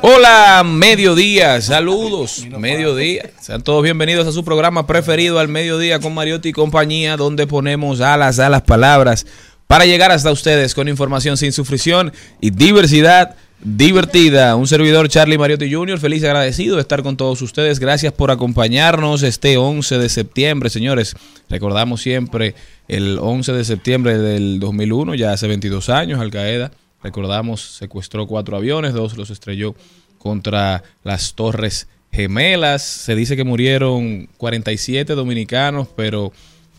Hola, mediodía, saludos, mediodía. Sean todos bienvenidos a su programa preferido al mediodía con Mariotti y compañía, donde ponemos alas a las palabras para llegar hasta ustedes con información sin sufrición y diversidad divertida. Un servidor Charlie Mariotti Jr., feliz y agradecido de estar con todos ustedes. Gracias por acompañarnos este 11 de septiembre, señores. Recordamos siempre el 11 de septiembre del 2001, ya hace 22 años, Al Qaeda recordamos, secuestró cuatro aviones, dos los estrelló contra las Torres Gemelas. Se dice que murieron 47 dominicanos, pero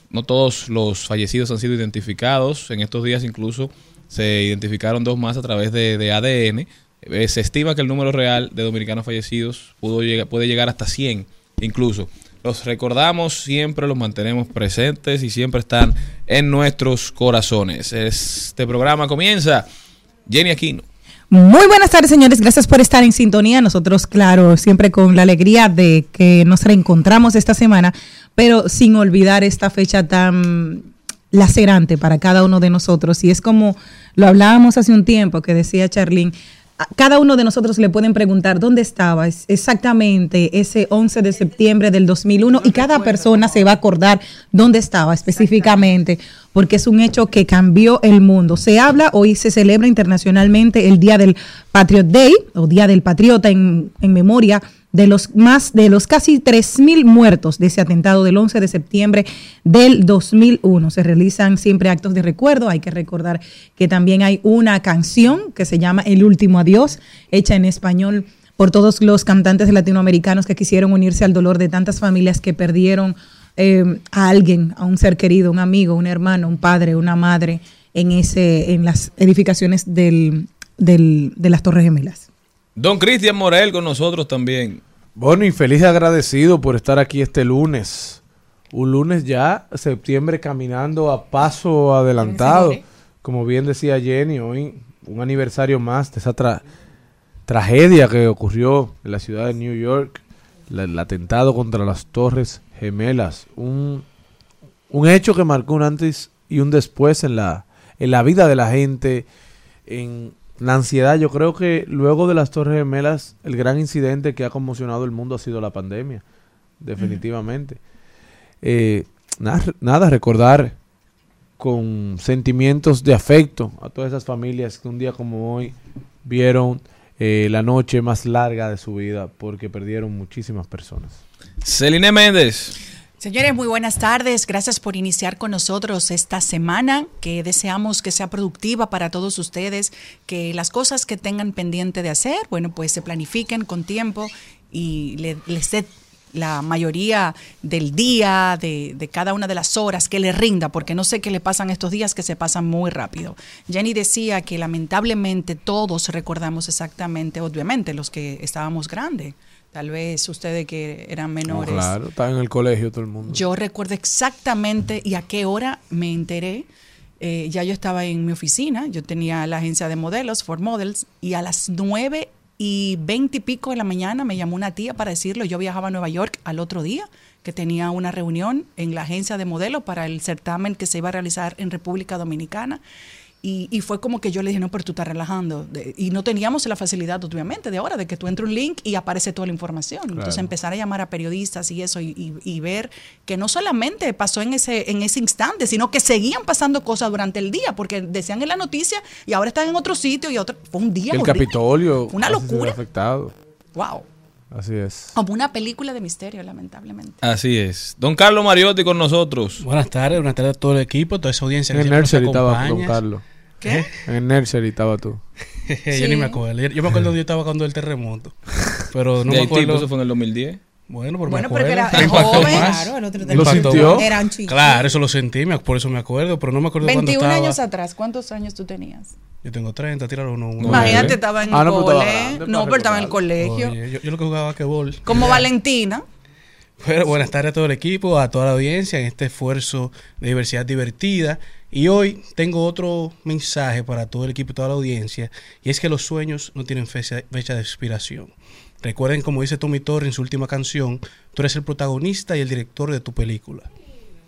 no todos los fallecidos han sido identificados. En estos días incluso se identificaron dos más a través de, ADN. Eh, se estima que el número real de dominicanos fallecidos pudo llegar, puede llegar hasta 100 incluso. Los recordamos, siempre los mantenemos presentes y siempre están en nuestros corazones. Este programa comienza Jenny Aquino. Muy buenas tardes, señores. Gracias por estar en sintonía. Nosotros, claro, siempre con la alegría de que nos reencontramos esta semana, pero sin olvidar esta fecha tan lacerante para cada uno de nosotros. Y es como lo hablábamos hace un tiempo que decía Charlene, cada uno de nosotros le pueden preguntar dónde estaba exactamente ese 11 de septiembre del 2001 y cada persona se va a acordar dónde estaba específicamente porque es un hecho que cambió el mundo. Se habla, hoy se celebra internacionalmente el Día del Patriot Day o Día del Patriota en, en memoria de los más de los casi 3000 muertos de ese atentado del 11 de septiembre del 2001. Se realizan siempre actos de recuerdo, hay que recordar que también hay una canción que se llama El último adiós, hecha en español por todos los cantantes latinoamericanos que quisieron unirse al dolor de tantas familias que perdieron eh, a alguien, a un ser querido, un amigo, un hermano, un padre, una madre en ese en las edificaciones del, del, de las Torres Gemelas. Don Cristian Morel con nosotros también. Bueno, y feliz y agradecido por estar aquí este lunes. Un lunes ya, septiembre, caminando a paso adelantado. Como bien decía Jenny, hoy un aniversario más de esa tra tragedia que ocurrió en la ciudad de New York, la, el atentado contra las Torres Gemelas. Un, un hecho que marcó un antes y un después en la, en la vida de la gente, en la ansiedad. Yo creo que luego de las Torres Gemelas, el gran incidente que ha conmocionado el mundo ha sido la pandemia, definitivamente. Eh, nada, recordar con sentimientos de afecto a todas esas familias que un día como hoy vieron eh, la noche más larga de su vida porque perdieron muchísimas personas. Celine Méndez. Señores, muy buenas tardes. Gracias por iniciar con nosotros esta semana, que deseamos que sea productiva para todos ustedes, que las cosas que tengan pendiente de hacer, bueno, pues se planifiquen con tiempo y le- les dé la mayoría del día, de, de cada una de las horas, que le rinda, porque no sé qué le pasan estos días que se pasan muy rápido. Jenny decía que lamentablemente todos recordamos exactamente, obviamente, los que estábamos grandes. Tal vez ustedes que eran menores. Claro, está en el colegio todo el mundo. Yo recuerdo exactamente y a qué hora me enteré. Eh, ya yo estaba en mi oficina, yo tenía la agencia de modelos, Ford Models, y a las nueve y veinte y pico de la mañana me llamó una tía para decirlo. Yo viajaba a Nueva York al otro día, que tenía una reunión en la agencia de modelos para el certamen que se iba a realizar en República Dominicana. Y, y fue como que yo le dije, no, pero tú estás relajando. De- y no teníamos la facilidad, obviamente, de ahora, de que tú entres un link y aparece toda la información. Entonces empezar a llamar a periodistas y eso, y, y- y ver que no solamente pasó en ese, en ese instante, sino que seguían pasando cosas durante el día, porque decían en la noticia y ahora están en otro sitio y otro. Fue un día el horrible. Capitolio. Una locura. afectado. Wow. Así es. Como una película de misterio, lamentablemente. Así es. Don Carlos Mariotti con nosotros. Buenas tardes, buenas tardes a todo el equipo, toda esa audiencia En que el nursery estaba Don. Carlos. ¿Qué? En el nursery estaba tú. yo Sí. ni me acuerdo. Yo me acuerdo donde yo estaba cuando el terremoto. Pero no de me Haití, pues acuerdo. eso fue en el 2010. Bueno, pero Bueno, me porque acuerdo. era Me impactó joven. más. Claro, el otro Me ¿Lo sintió? Eran chicos. Claro, eso lo sentí, por eso me acuerdo, pero no me acuerdo cuando 21 estaba. años atrás, ¿cuántos años tú tenías? Yo tengo 30, tíralo uno. uno. No, Imagínate, estaba en Ah, el no, pero estaba cole. grande No, pero estaba en el colegio. Oye, yo, yo lo que jugaba que bol. Como Valentina. Pero buenas tardes a todo el equipo, a toda la audiencia en este esfuerzo de diversidad divertida. Y hoy tengo otro mensaje para todo el equipo y toda la audiencia, y es que los sueños no tienen fecha, fecha de expiración. Recuerden, como dice Tommy Torre en su última canción, tú eres el protagonista y el director de tu película.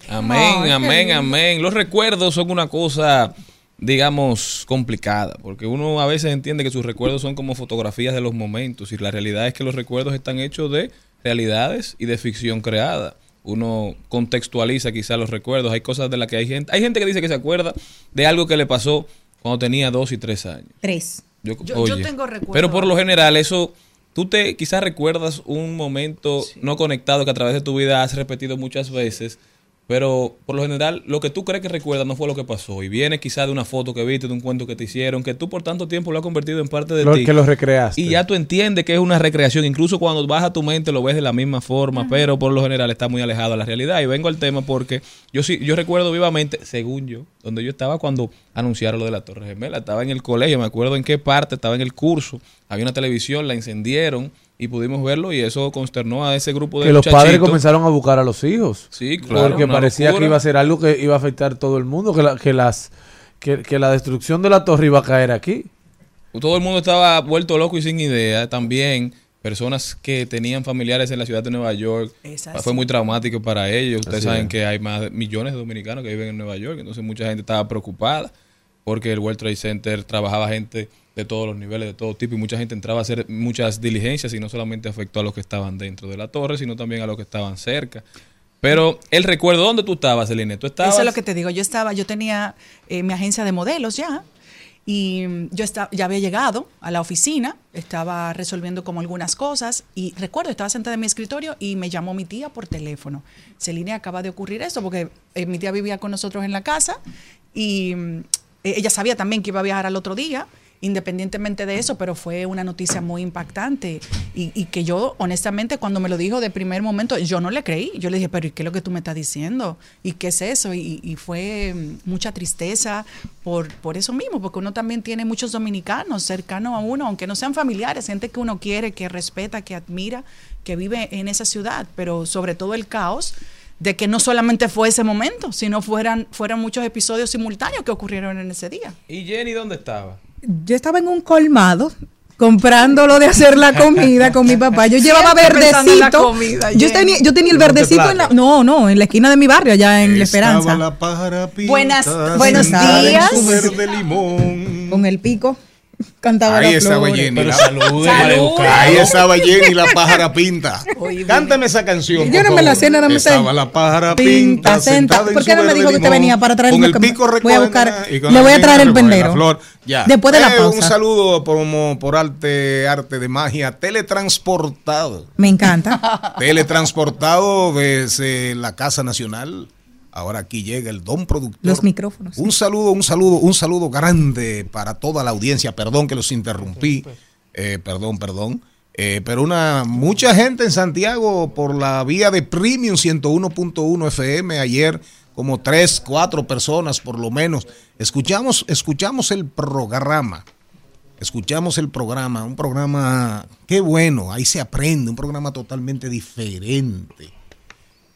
Amén, amén, amén. Los recuerdos son una cosa, digamos, complicada, porque uno a veces entiende que sus recuerdos son como fotografías de los momentos y la realidad es que los recuerdos están hechos de realidades y de ficción creada. Uno contextualiza quizá los recuerdos, hay cosas de las que hay gente, hay gente que dice que se acuerda de algo que le pasó cuando tenía dos y tres años. Tres. Yo, Yo- yo tengo recuerdo- Pero por lo general, eso, tú te quizás recuerdas un momento no conectado que a través de tu vida has repetido muchas veces, pero por lo general, lo que tú crees que recuerdas no fue lo que pasó. Y viene quizás de una foto que viste, de un cuento que te hicieron, que tú por tanto tiempo lo has convertido en parte de Lo ti. que lo recreaste. Y ya tú entiendes que es una recreación. Incluso cuando vas a tu mente lo ves de la misma forma, pero por lo general está muy alejado de la realidad. Y vengo al tema porque yo sí, yo recuerdo vivamente, según yo, donde yo estaba cuando anunciaron lo de la Torre Gemela. Estaba en el colegio, me acuerdo en qué parte, estaba en el curso. Había una televisión, la encendieron y pudimos verlo y eso consternó a ese grupo de que los padres comenzaron a buscar a los hijos. Sí, claro, Porque parecía locura. que iba a ser algo que iba a afectar a todo el mundo, que la, que las que, que la destrucción de la torre iba a caer aquí. Todo el mundo estaba vuelto loco y sin idea. También personas que tenían familiares en la ciudad de Nueva York. Fue muy traumático para ellos. Ustedes Así saben es. que hay más de millones de dominicanos que viven en Nueva York. Entonces mucha gente estaba preocupada porque el World Trade Center trabajaba gente de todos los niveles, de todo tipo. Y mucha gente entraba a hacer muchas diligencias y no solamente afectó a los que estaban dentro de la torre, sino también a los que estaban cerca. Pero el recuerdo, ¿dónde tú estabas, Celine? ¿Tú estabas? Eso es lo que te digo. Yo estaba, yo tenía eh, mi agencia de modelos ya. Y yo estaba, ya había llegado a la oficina, estaba resolviendo como algunas cosas y recuerdo, estaba sentada en mi escritorio y me llamó mi tía por teléfono. Celine, acaba de ocurrir esto porque eh, mi tía vivía con nosotros en la casa y mm, eh, ella sabía también que iba a viajar al otro día, independientemente de eso, pero fue una noticia muy impactante y, y que yo, honestamente, cuando me lo dijo de primer momento, yo no le creí. Yo le dije, pero ¿y qué es lo que tú me estás diciendo? ¿Y qué es eso? Y, y fue mm, mucha tristeza por, por eso mismo, porque uno también tiene muchos dominicanos cercanos a uno, aunque no sean familiares, gente que uno quiere, que respeta, que admira, que vive en esa ciudad, pero sobre todo el caos de que no solamente fue ese momento, sino fueran, fueran muchos episodios simultáneos que ocurrieron en ese día. ¿Y Jenny dónde estaba? Yo estaba en un colmado comprando lo de hacer la comida con mi papá. Yo llevaba verdecito. comida, yo tenía, yo tenía el ¿En verdecito en la, no, no, en la esquina de mi barrio, allá en La Esperanza, la Buenas- buenos días. su verde limón. con el pico. Cantaba Ahí la estaba flor. Jenny. Pero la- salude. Ahí estaba Jenny, la pájara pinta. Oye, Cántame esa canción. Yo por no me la sé, nada más sé. Estaba la pájara Pinta, pinta, ¿Por qué no me dijo que usted limón, venía para traerme Con el pico voy a buscar- le voy a traer el pendero. flor. Ya. Después de la Eh, pausa. Un saludo por, por arte, arte de magia, teletransportado. Me encanta. Teletransportado desde la Casa Nacional. Ahora aquí llega el don productor. Los micrófonos. Un saludo, un saludo, un saludo grande para toda la audiencia. Perdón que los interrumpí. Eh, perdón, perdón. Eh, pero una mucha gente en Santiago por la vía de Premium 101.1 FM ayer como tres, cuatro personas por lo menos. Escuchamos, escuchamos el programa. Escuchamos el programa, un programa, qué bueno, ahí se aprende, un programa totalmente diferente.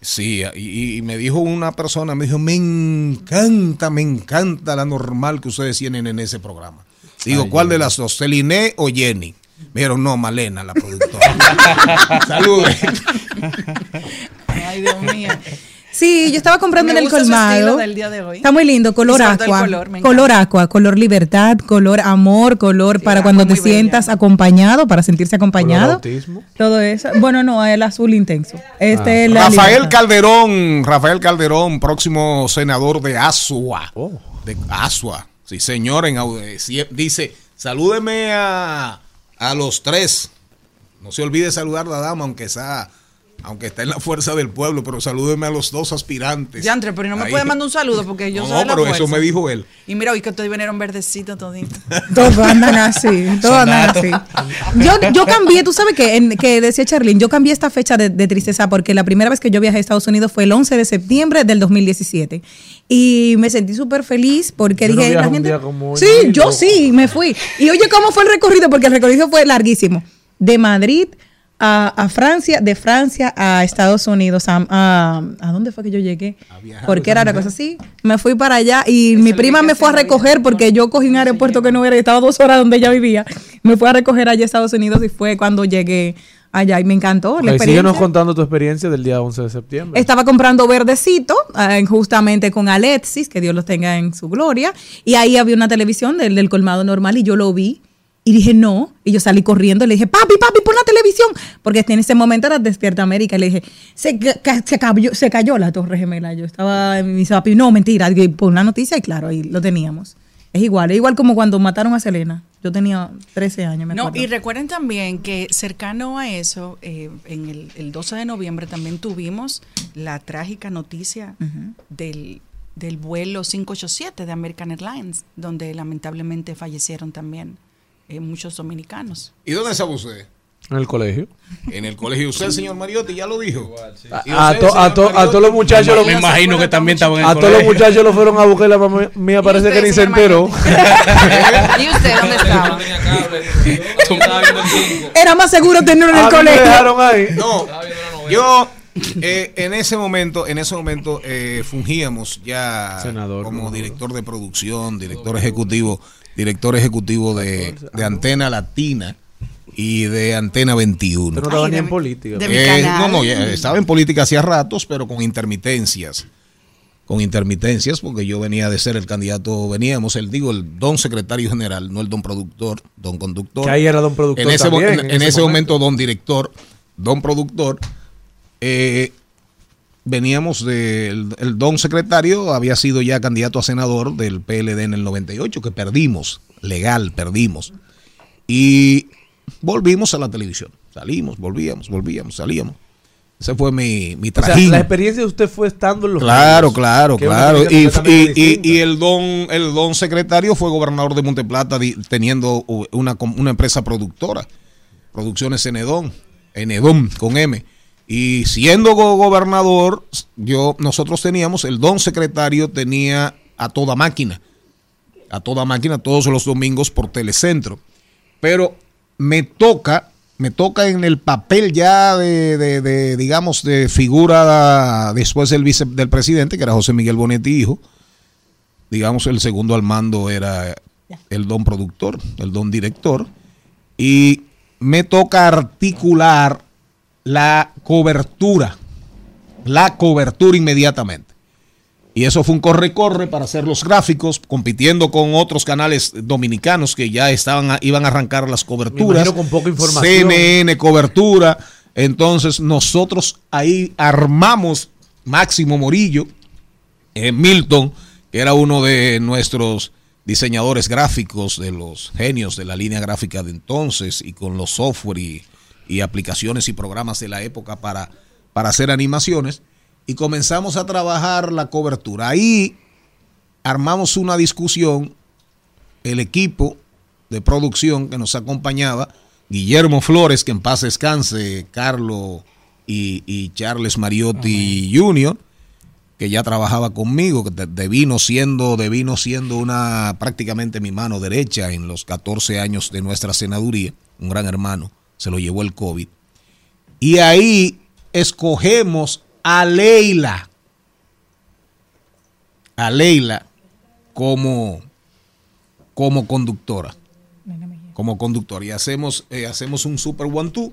Sí, y, y me dijo una persona, me dijo, me encanta, me encanta la normal que ustedes tienen en ese programa. Digo, Ay, ¿cuál de las dos? ¿Celine o Jenny? Me dijeron, no, Malena, la productora. Saludos. Ay, Dios mío. Sí, yo estaba comprando Me en el gusta su colmado. del día de hoy. Está muy lindo, color aqua. color, color aqua, color libertad, color amor, color para aqua cuando te bella. sientas acompañado, para sentirse acompañado. autismo. Todo eso. Bueno, no, el azul intenso. Este Ah. es la Rafael libertad. Calderón, Rafael Calderón, próximo senador de Asua. Oh. De Asua. Sí, señor, en, eh, dice, salúdeme a, a los tres. No se olvide saludar a la dama, aunque sea, aunque está en la fuerza del pueblo, pero salúdeme a los dos aspirantes. Diantre, pero no me Ahí. puede mandar un saludo porque yo No, soy de la pero eso me dijo él. Y mira, hoy que ustedes vinieron verdecitos toditos. Todos andan así, todos andan así. Yo, yo cambié, tú sabes que, en- que decía Charlene, yo cambié esta fecha de, de tristeza porque la primera vez que yo viajé a Estados Unidos fue el 11 de septiembre del 2017. Y me sentí súper feliz porque Yo no dije, viajo la gente... sí, yo sí, me fui. Y oye, ¿cómo fue el recorrido? Porque el recorrido fue larguísimo. De Madrid a, a Francia, de Francia a Estados Unidos. ¿A, a, ¿a dónde fue que yo llegué? Porque era una cosa así. Me fui para allá y mi prima me fue a recoger porque yo cogí un aeropuerto que no era, estaba dos horas donde ella vivía. Me fue a recoger allá a Estados Unidos y fue cuando llegué allá y me encantó la Ok, síguenos experiencia. contando tu experiencia del día 11 de septiembre. Estaba comprando verdecito, eh, justamente con Alexis, que Dios los tenga en su gloria. Y ahí había una televisión del, del colmado normal y yo lo vi. Y dije, no. Y yo salí corriendo y le dije, papi, papi, pon la televisión. Porque en ese momento era Despierta América. Y le dije, se, se, cayó, se cayó la Torre Gemela. Yo estaba en mi papi, no, mentira. Pon la noticia y claro, ahí lo teníamos. Es igual, es igual como cuando mataron a Selena. Yo tenía 13 años, me No, acuerdo. y recuerden también que cercano a eso, eh, en el, el 12 de noviembre también tuvimos la trágica noticia del, del vuelo 587 de American Airlines, donde lamentablemente fallecieron también eh, muchos dominicanos. ¿Y dónde estaba usted? En el colegio. En el colegio. Usted, señor Mariotti, ya lo dijo. ¿Y A, usted, to- a to- a todos los muchachos, lo- Me imagino que también estaban en el a todos los muchachos lo fueron a buscar y la mamá mía parece usted, que ni se enteró. ¿Y usted dónde estaba? Era más seguro tenerlo en el colegio. dejaron ahí. No, yo eh, en ese momento, en ese momento eh, fungíamos ya Senador, como no. director de producción, director ejecutivo, director ejecutivo de, de Antena Latina y de Antena 21. Usted no estaba ni en política. de mi Eh, canal. no, no, ya estaba en política hacía ratos, pero con intermitencias. Con intermitencias, porque yo venía de ser el candidato, veníamos, el digo, el don secretario general, no el don productor, don conductor. Que ahí era don productor En ese, también, en, en en ese ese momento, don director, don productor. eh, veníamos del el don secretario, había sido ya candidato a senador del PLD en el 98, que perdimos, legal, perdimos. Y volvimos a la televisión. Salimos, volvíamos, volvíamos, salíamos. Ese fue mi, mi O sea, trajín. la experiencia de usted fue estando en los Claro, claro, claro. Y, y- y- el don el don secretario fue gobernador de Monteplata teniendo una, una empresa productora, Producciones Enedón, Enedón con M. Y siendo go- gobernador, yo nosotros teníamos el don secretario tenía a toda máquina, a toda máquina todos los domingos por Telecentro. Pero me toca, me toca en el papel ya de, de- de, digamos, de figura después del, vice, del presidente, que era José Miguel Bonetti, hijo. Digamos, el segundo al mando era el don productor, el don director. Y me toca articular la cobertura, la cobertura inmediatamente. Y eso fue un corre-corre para hacer los gráficos, compitiendo con otros canales dominicanos que ya estaban iban a arrancar las coberturas. con poca información. CNN, cobertura. Entonces nosotros ahí armamos Máximo Morillo, eh, Milton, que era uno de nuestros diseñadores gráficos, de los genios de la línea gráfica de entonces, y con los software y, y aplicaciones y programas de la época para, para hacer animaciones, y comenzamos a trabajar la cobertura. Ahí armamos una discusión, el equipo de producción que nos acompañaba, Guillermo Flores, que en paz descanse, Carlos y, y Charles Mariotti Jr., que ya trabajaba conmigo, que de, de vino siendo, de vino siendo una prácticamente mi mano derecha en los 14 años de nuestra senaduría, un gran hermano, se lo llevó el COVID. Y ahí escogemos a Leila, a Leila como, como conductora, como conductora. Y hacemos, eh, hacemos un super one two.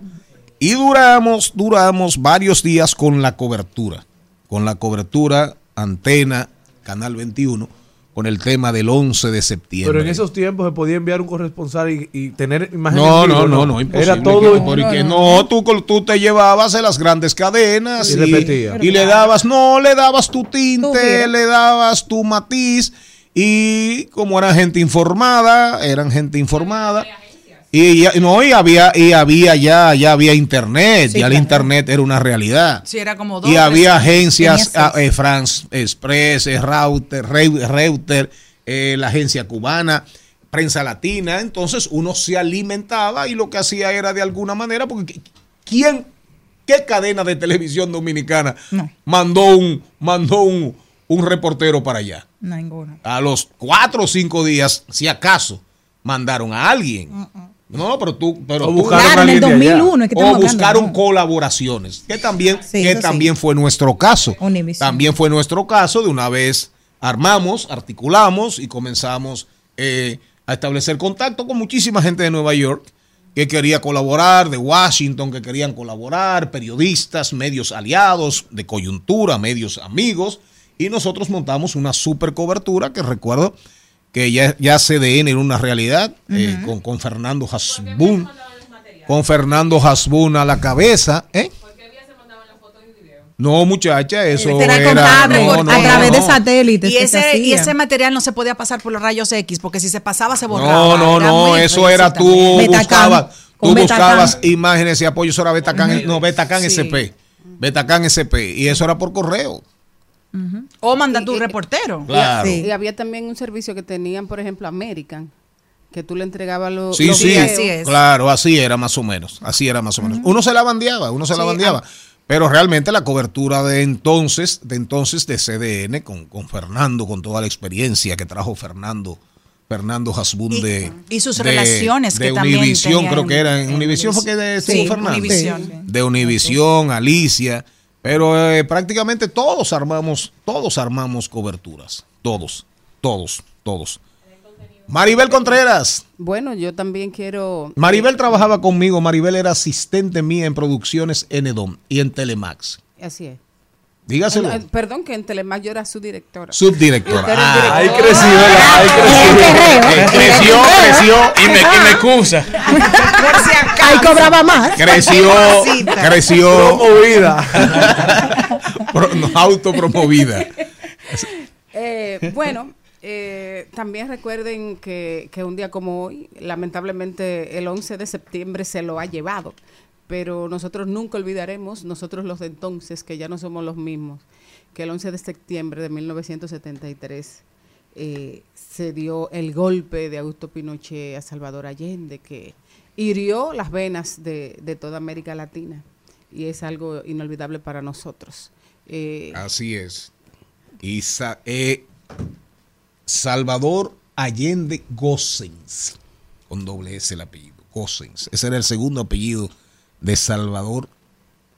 Y duramos, duramos varios días con la cobertura, con la cobertura antena Canal 21 con el tema del 11 de septiembre. Pero en esos tiempos se podía enviar un corresponsal y, y tener imágenes. No, no, no, no, imposible. Era todo. Que- porque no, tú, tú te llevabas en las grandes cadenas Y repetía. y le dabas, no, le dabas tu tinte, le dabas tu matiz y como eran gente informada, eran gente informada. Y no, y había, y había ya, ya había internet, Sí, ya el claro. internet era una realidad. Sí, era como dos. Y había agencias, ah, eh, France Express, eh, Reuter, Reu- Reuter, eh, la agencia cubana, prensa latina. Entonces uno se alimentaba y lo que hacía era de alguna manera, porque ¿quién, qué cadena de televisión dominicana No. mandó un, mandó un, un reportero para allá? A los cuatro o cinco días, si acaso, mandaron a alguien. No, pero tú, pero O tú- buscaron Claro, a en el alguien de allá. 2001 es que o estamos hablando, buscaron ¿no? colaboraciones, que también, Sí, que sí. también fue nuestro caso. Univision. También fue nuestro caso, de una vez armamos, articulamos y comenzamos eh, a establecer contacto con muchísima gente de Nueva York que quería colaborar, de Washington que querían colaborar, periodistas, medios aliados, de coyuntura, medios amigos, y nosotros montamos una super cobertura que recuerdo que ya, ya CDN era una realidad, eh, con, con Fernando Hasbun, con Fernando Hasbun a la cabeza, ¿eh? No, muchacha, eso Era era, contable, no, a través no. de satélites. Y ese, y ese material no se podía pasar por los rayos X, porque si se pasaba se borraba. No, no, Era no, eso era tú buscabas, tú buscabas imágenes y apoyo, eso era Betacam, no, Betacam Sí. SP, Betacam SP, y eso era por correo. O manda tu Y- y- reportero. Claro. Sí. Y había también un servicio que tenían, por ejemplo, American, que tú le entregabas los, Sí, los sí, videos. Así es. claro, así era más o menos, así era más o menos. Uno se la bandeaba, uno se la bandeaba. Pero realmente la cobertura de entonces, de entonces de CDN, con, con Fernando, con toda la experiencia que trajo Fernando, Fernando Hasbun Y- de y sus de- relaciones de que también Univisión, creo que era en en Univisión fue que de Sí, Fernando. Sí. de Univisión, Alicia, pero eh, prácticamente todos armamos, todos armamos coberturas, todos, todos, todos. Maribel Contreras, Bueno, yo también quiero... Maribel trabajaba conmigo, Maribel era asistente mía en producciones en Edom y en Telemax. Así es. Dígaselo. Perdón, que en Telemac yo era su directora. Subdirectora. Ah, Ahí creció, ¿verdad? Ahí perreo. eh, creció, creció, Y me, y me excusa. Ahí cobraba más. creció, creció, Promovida. pro- no, autopromovida. Eh, bueno, eh, también recuerden que, que un día como hoy, lamentablemente el 11 de septiembre se lo ha llevado, pero nosotros nunca olvidaremos, nosotros los de entonces, que ya no somos los mismos, que el 11 de septiembre de 1973 eh, se dio el golpe de Augusto Pinochet a Salvador Allende, que hirió las venas de, toda América Latina y es algo inolvidable para nosotros. Eh, Así es. Y eh, Salvador Allende Gossens, con doble S el apellido, Gossens. Ese era el segundo apellido de Salvador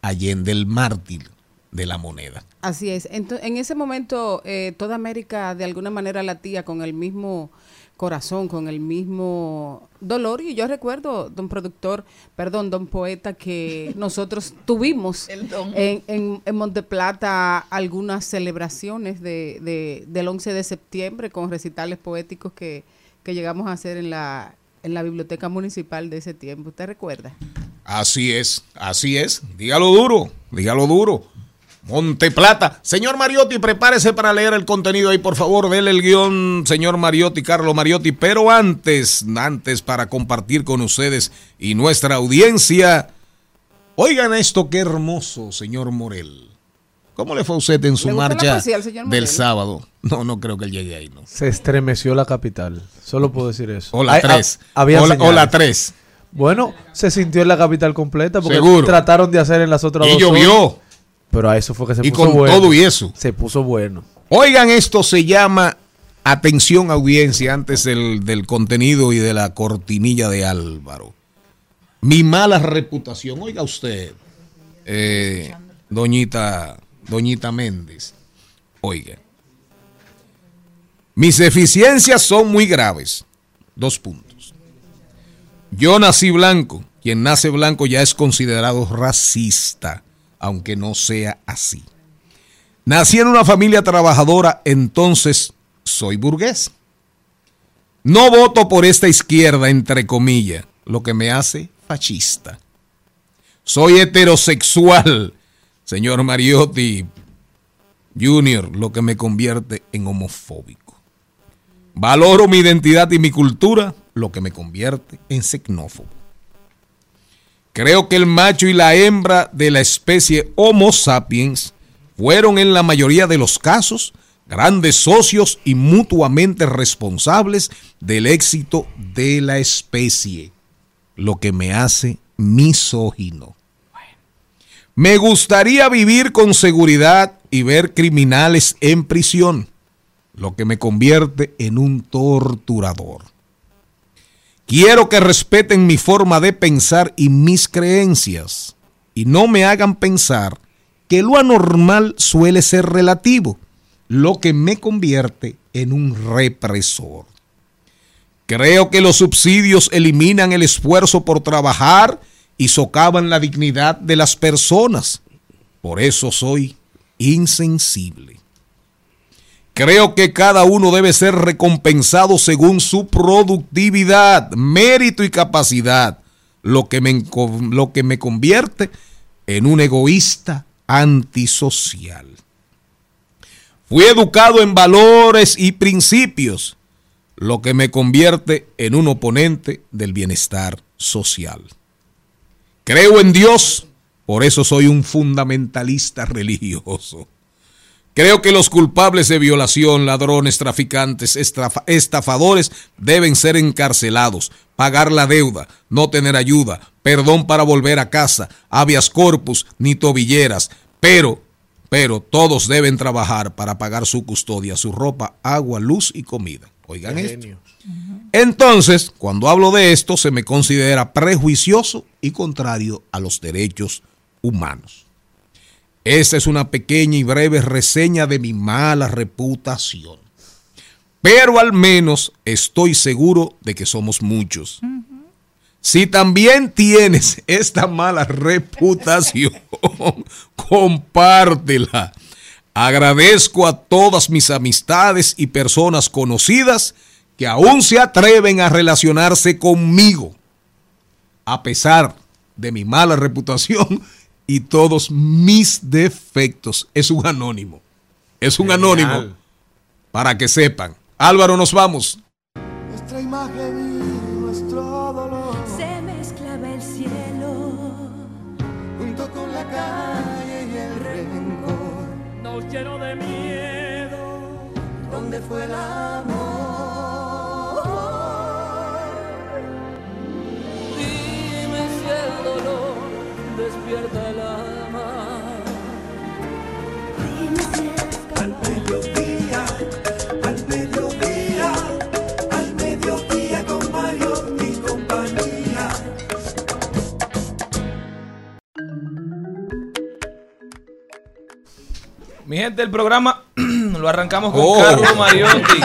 Allende, el mártir de la moneda. Así es. Ento- en ese momento, eh, toda América de alguna manera latía con el mismo corazón, con el mismo dolor. Y yo recuerdo, don productor, perdón, don poeta, que nosotros tuvimos en, en, en Monteplata algunas celebraciones de, de- del 11 de septiembre con recitales poéticos que, que llegamos a hacer en la, en la biblioteca municipal de ese tiempo. ¿Usted recuerda? Así es, así es. Dígalo duro, dígalo duro. Monte Plata. Señor Mariotti, prepárese para leer el contenido ahí, por favor. Dele el guion, señor Mariotti, Carlos Mariotti. Pero antes, antes para compartir con ustedes y nuestra audiencia, oigan esto, qué hermoso, señor Morel. ¿Cómo le fue a usted en su ¿Le gusta la marcha poesía del sábado? No, no creo que él llegue ahí, no. Se estremeció la capital. Solo puedo decir eso. O la Hay- 3. Ha- había O la señales. 3. Bueno, se sintió en la capital completa porque Seguro. trataron de hacer en las otras Y dos llovió. zonas, Pero a eso fue que se Y puso con bueno. todo y eso. Se puso bueno. Oigan, esto se llama atención audiencia antes del, del contenido y de la cortinilla de Álvaro. Mi mala reputación. Oiga usted, eh, doñita, doñita Méndez. Oiga. Mis eficiencias son muy graves. Dos puntos. Yo nací blanco. Quien nace blanco ya es considerado racista, aunque no sea así. Nací en una familia trabajadora, entonces soy burgués. No voto por esta izquierda, entre comillas, lo que me hace fascista. Soy heterosexual, señor Mariotti Jr., lo que me convierte en homofóbico. Valoro mi identidad y mi cultura, lo que me convierte en xenófobo. Creo que el macho y la hembra de la especie Homo sapiens fueron en la mayoría de los casos grandes socios y mutuamente responsables del éxito de la especie, lo que me hace misógino. Me gustaría vivir con seguridad y ver criminales en prisión, lo que me convierte en un torturador. Quiero que respeten mi forma de pensar y mis creencias y no me hagan pensar que lo anormal suele ser relativo, lo que me convierte en un represor. Creo que los subsidios eliminan el esfuerzo por trabajar y socavan la dignidad de las personas. Por eso soy insensible. Creo que cada uno debe ser recompensado según su productividad, mérito y capacidad, lo que me, lo que me convierte en un egoísta antisocial. Fui educado en valores y principios, lo que me convierte en un oponente del bienestar social. Creo en Dios, por eso soy un fundamentalista religioso. Creo que los culpables de violación, ladrones, traficantes, estafadores deben ser encarcelados, pagar la deuda, no tener ayuda, perdón para volver a casa, habeas corpus, ni tobilleras, pero, pero todos deben trabajar para pagar su custodia, su ropa, agua, luz y comida. Oigan esto. Entonces, cuando hablo de esto, se me considera prejuicioso y contrario a los derechos humanos. Esta es una pequeña y breve reseña de mi mala reputación. Pero al menos estoy seguro de que somos muchos. Si también tienes esta mala reputación, compártela. Agradezco a todas mis amistades y personas conocidas que aún se atreven a relacionarse conmigo, a pesar de mi mala reputación y todos mis defectos. Es un anónimo. Es un anónimo. Para que sepan. Álvaro, nos vamos. Nuestra imagen Mi gente, el programa lo arrancamos con Oh. Carlos Mariotti.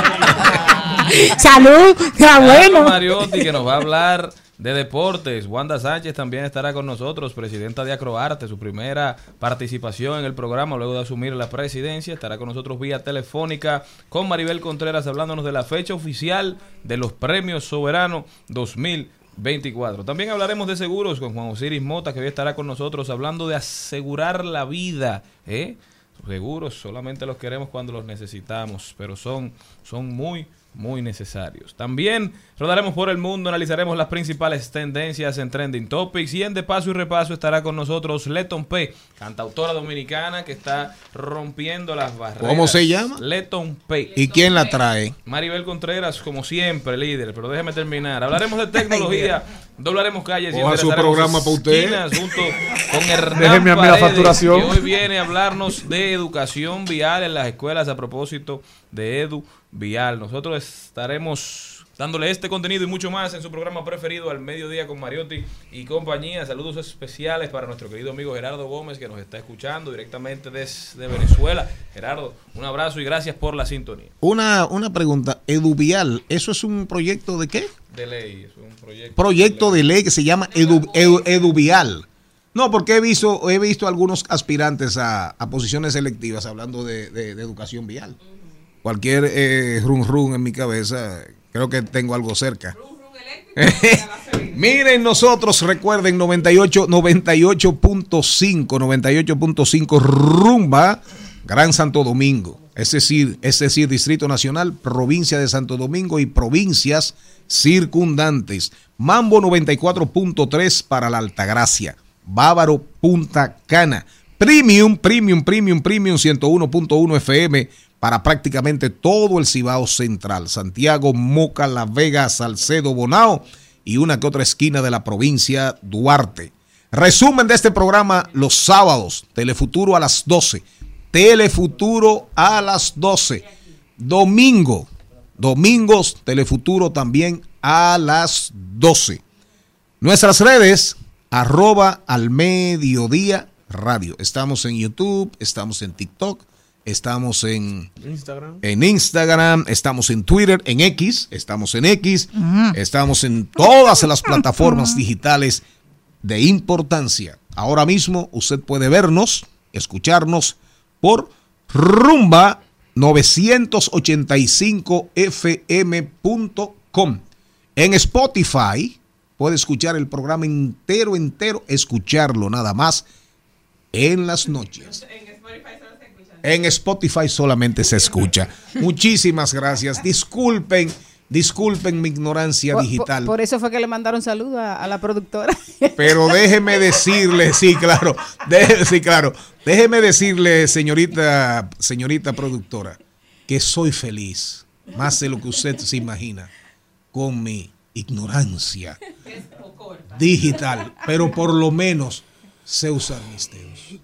Salud, Carlos bueno. Mariotti que nos va a hablar de deportes. Wanda Sánchez también estará con nosotros, presidenta de Acroarte, su primera participación en el programa luego de asumir la presidencia. Estará con nosotros vía telefónica con Maribel Contreras hablándonos de la fecha oficial de los premios soberanos 2024. También hablaremos de seguros con Juan Osiris Mota, que hoy estará con nosotros hablando de asegurar la vida. ¿eh? Seguros solamente los queremos cuando los necesitamos, pero son, son muy, muy necesarios. También rodaremos por el mundo, analizaremos las principales tendencias en Trending Topics y en De Paso y Repaso estará con nosotros Leton P, cantautora dominicana que está rompiendo las barreras. ¿Cómo se llama? Leton P. ¿Y quién la trae? Maribel Contreras, como siempre, líder, pero déjeme terminar. Hablaremos de tecnología Doblaremos calles y Coja su programa pa' usted. junto con Hernán Déjeme a mí la Paredes, facturación. que hoy viene a hablarnos de educación vial en las escuelas a propósito de Edu Vial. Nosotros estaremos dándole este contenido y mucho más en su programa preferido al mediodía con Mariotti y compañía. Saludos especiales para nuestro querido amigo Gerardo Gómez que nos está escuchando directamente desde Venezuela. Gerardo, un abrazo y gracias por la sintonía. Una, una pregunta, Eduvial, ¿eso es un proyecto de qué? De ley, es un proyecto. Proyecto de ley que se llama Edu, Edu- Eduvial. No, porque he visto, he visto algunos aspirantes a, a posiciones selectivas hablando de, de- de educación vial. Cualquier eh, run run en mi cabeza, creo que tengo algo cerca. Miren nosotros, recuerden 98, 98.5, 98.5 rumba Gran Santo Domingo. Es decir, es decir, Distrito Nacional, provincia de Santo Domingo y provincias circundantes. Mambo 94.3 para la Altagracia. Bávaro Punta Cana. Premium, Premium, Premium, Premium 101.1 FM para prácticamente todo el Cibao Central. Santiago, Moca, La Vega, Salcedo, Bonao y una que otra esquina de la provincia Duarte. Resumen de este programa los sábados, Telefuturo a las 12. Telefuturo a las 12. Domingo, domingos, Telefuturo también a las 12. Nuestras redes, arroba al mediodía radio. Estamos en YouTube, estamos en TikTok, estamos en, Instagram. en Instagram, estamos en Twitter, en X, estamos en X, estamos en todas las plataformas digitales de importancia. Ahora mismo usted puede vernos, escucharnos por rumba 985fm.com. En Spotify puede escuchar el programa entero, entero, escucharlo nada más en las noches. En Spotify solamente se escucha. Muchísimas gracias. Disculpen, disculpen mi ignorancia Por, digital. por- por eso fue que le mandaron saludos a, a la productora. Pero déjeme decirle, sí, claro, de- sí, claro. Déjeme decirle, señorita, señorita productora, que soy feliz, más de lo que usted se imagina, con mi ignorancia digital, pero por lo menos sé usar mis dedos.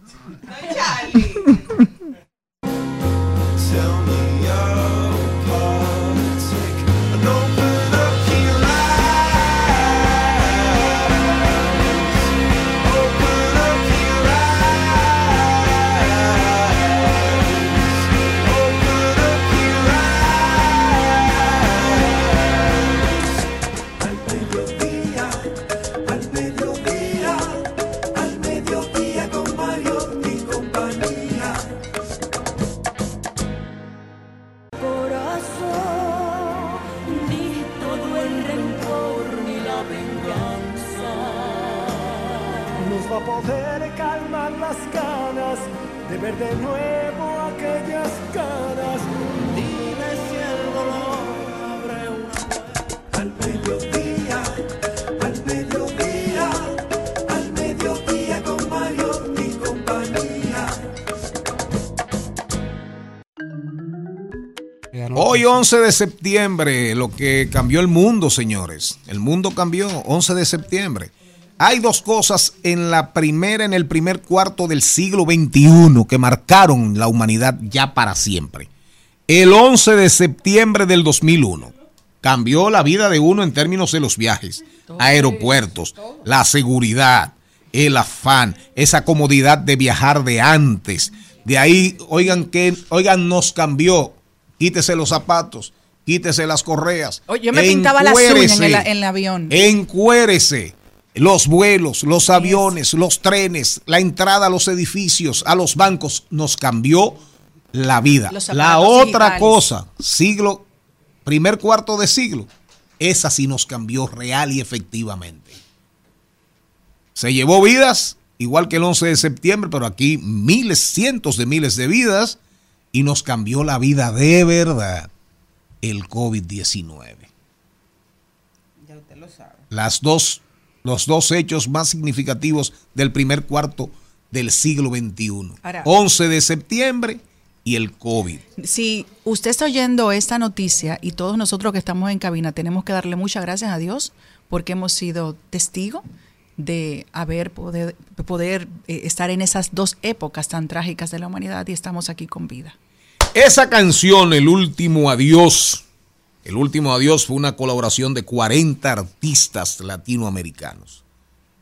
De nuevo aquellas caras. Dime si el dolor abre una Al mediodía, al mediodía, al mediodía con Mario y compañía. Hoy 11 de septiembre, lo que cambió el mundo, señores. El mundo cambió 11 de septiembre. Hay dos cosas en la primera, en el primer cuarto del siglo XXI que marcaron la humanidad ya para siempre. El 11 de septiembre del 2001 cambió la vida de uno en términos de los viajes, aeropuertos, la seguridad, el afán, esa comodidad de viajar de antes. De ahí, oigan que, oigan, nos cambió. Quítese los zapatos, quítese las correas. Oye, yo me pintaba las uñas en encuérese, el, en el avión. Encuérese. Los vuelos, los aviones, los trenes, la entrada a los edificios, a los bancos, nos cambió la vida. La otra digitales. cosa, siglo, primer cuarto de siglo, esa sí nos cambió real y efectivamente. Se llevó vidas, igual que el 11 de septiembre, pero aquí miles, cientos de miles de vidas, y nos cambió la vida de verdad el COVID-19 Ya usted lo sabe. las dos, los dos hechos más significativos del primer cuarto del siglo XXI. Ahora- 11 de septiembre y el COVID. Si usted está oyendo esta noticia y todos nosotros que estamos en cabina tenemos que darle muchas gracias a Dios porque hemos sido testigo de haber poder, poder eh, estar en esas dos épocas tan trágicas de la humanidad y estamos aquí con vida. Esa canción, El último adiós, El último adiós fue una colaboración de 40 artistas latinoamericanos.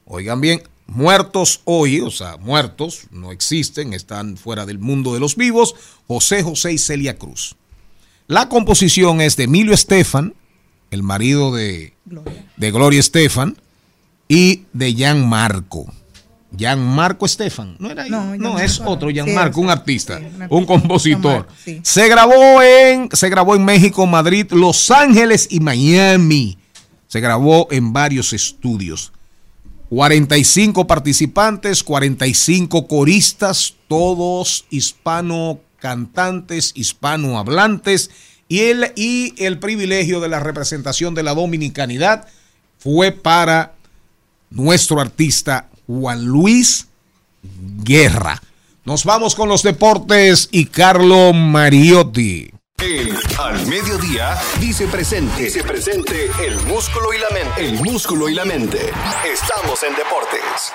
Oigan bien, muertos hoy, o sea, muertos, no existen, están fuera del mundo de los vivos, José José y Celia Cruz. La composición es de Emilio Estefan, el marido de, de Gloria Estefan, y de Jan Marco. Jan Marco Estefan, no era No, es otro Jan Sí, Marco, un artista, sí, un compositor. Jan Marco, sí. Se grabó en se grabó en México, Madrid, Los Ángeles y Miami. Se grabó en varios estudios. 45 participantes, 45 coristas, todos hispano cantantes, hispanohablantes y el y el privilegio de la representación de la dominicanidad fue para nuestro artista Juan Luis Guerra. Nos vamos con los deportes y Carlo Mariotti. El al mediodía dice presente. Dice presente el músculo y la mente. El músculo y la mente. Estamos en deportes.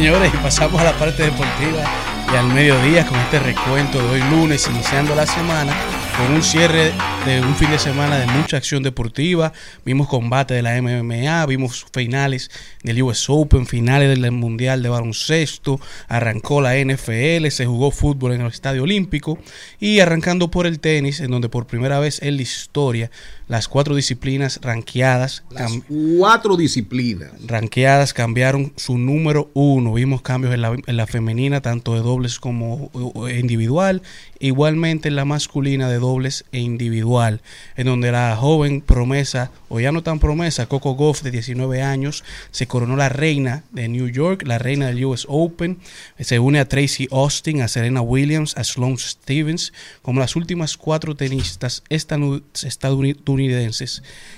Señores, y pasamos a la parte deportiva y al mediodía con este recuento de hoy lunes, iniciando la semana con un cierre de un fin de semana de mucha acción deportiva. Vimos combate de la MMA, vimos finales del US Open, finales del Mundial de Baloncesto, arrancó la NFL, se jugó fútbol en el Estadio Olímpico y arrancando por el tenis, en donde por primera vez en la historia las cuatro disciplinas ranqueadas Las cuatro disciplinas. ranqueadas cambiaron su número uno. Vimos cambios en la, en la femenina, tanto de dobles como individual. Igualmente en la masculina de dobles e individual. En donde la joven promesa, o ya no tan promesa, Coco Goff de 19 años, se coronó la reina de New York, la reina del US Open. Se une a Tracy Austin, a Serena Williams, a Sloane Stevens, como las últimas cuatro tenistas estanu-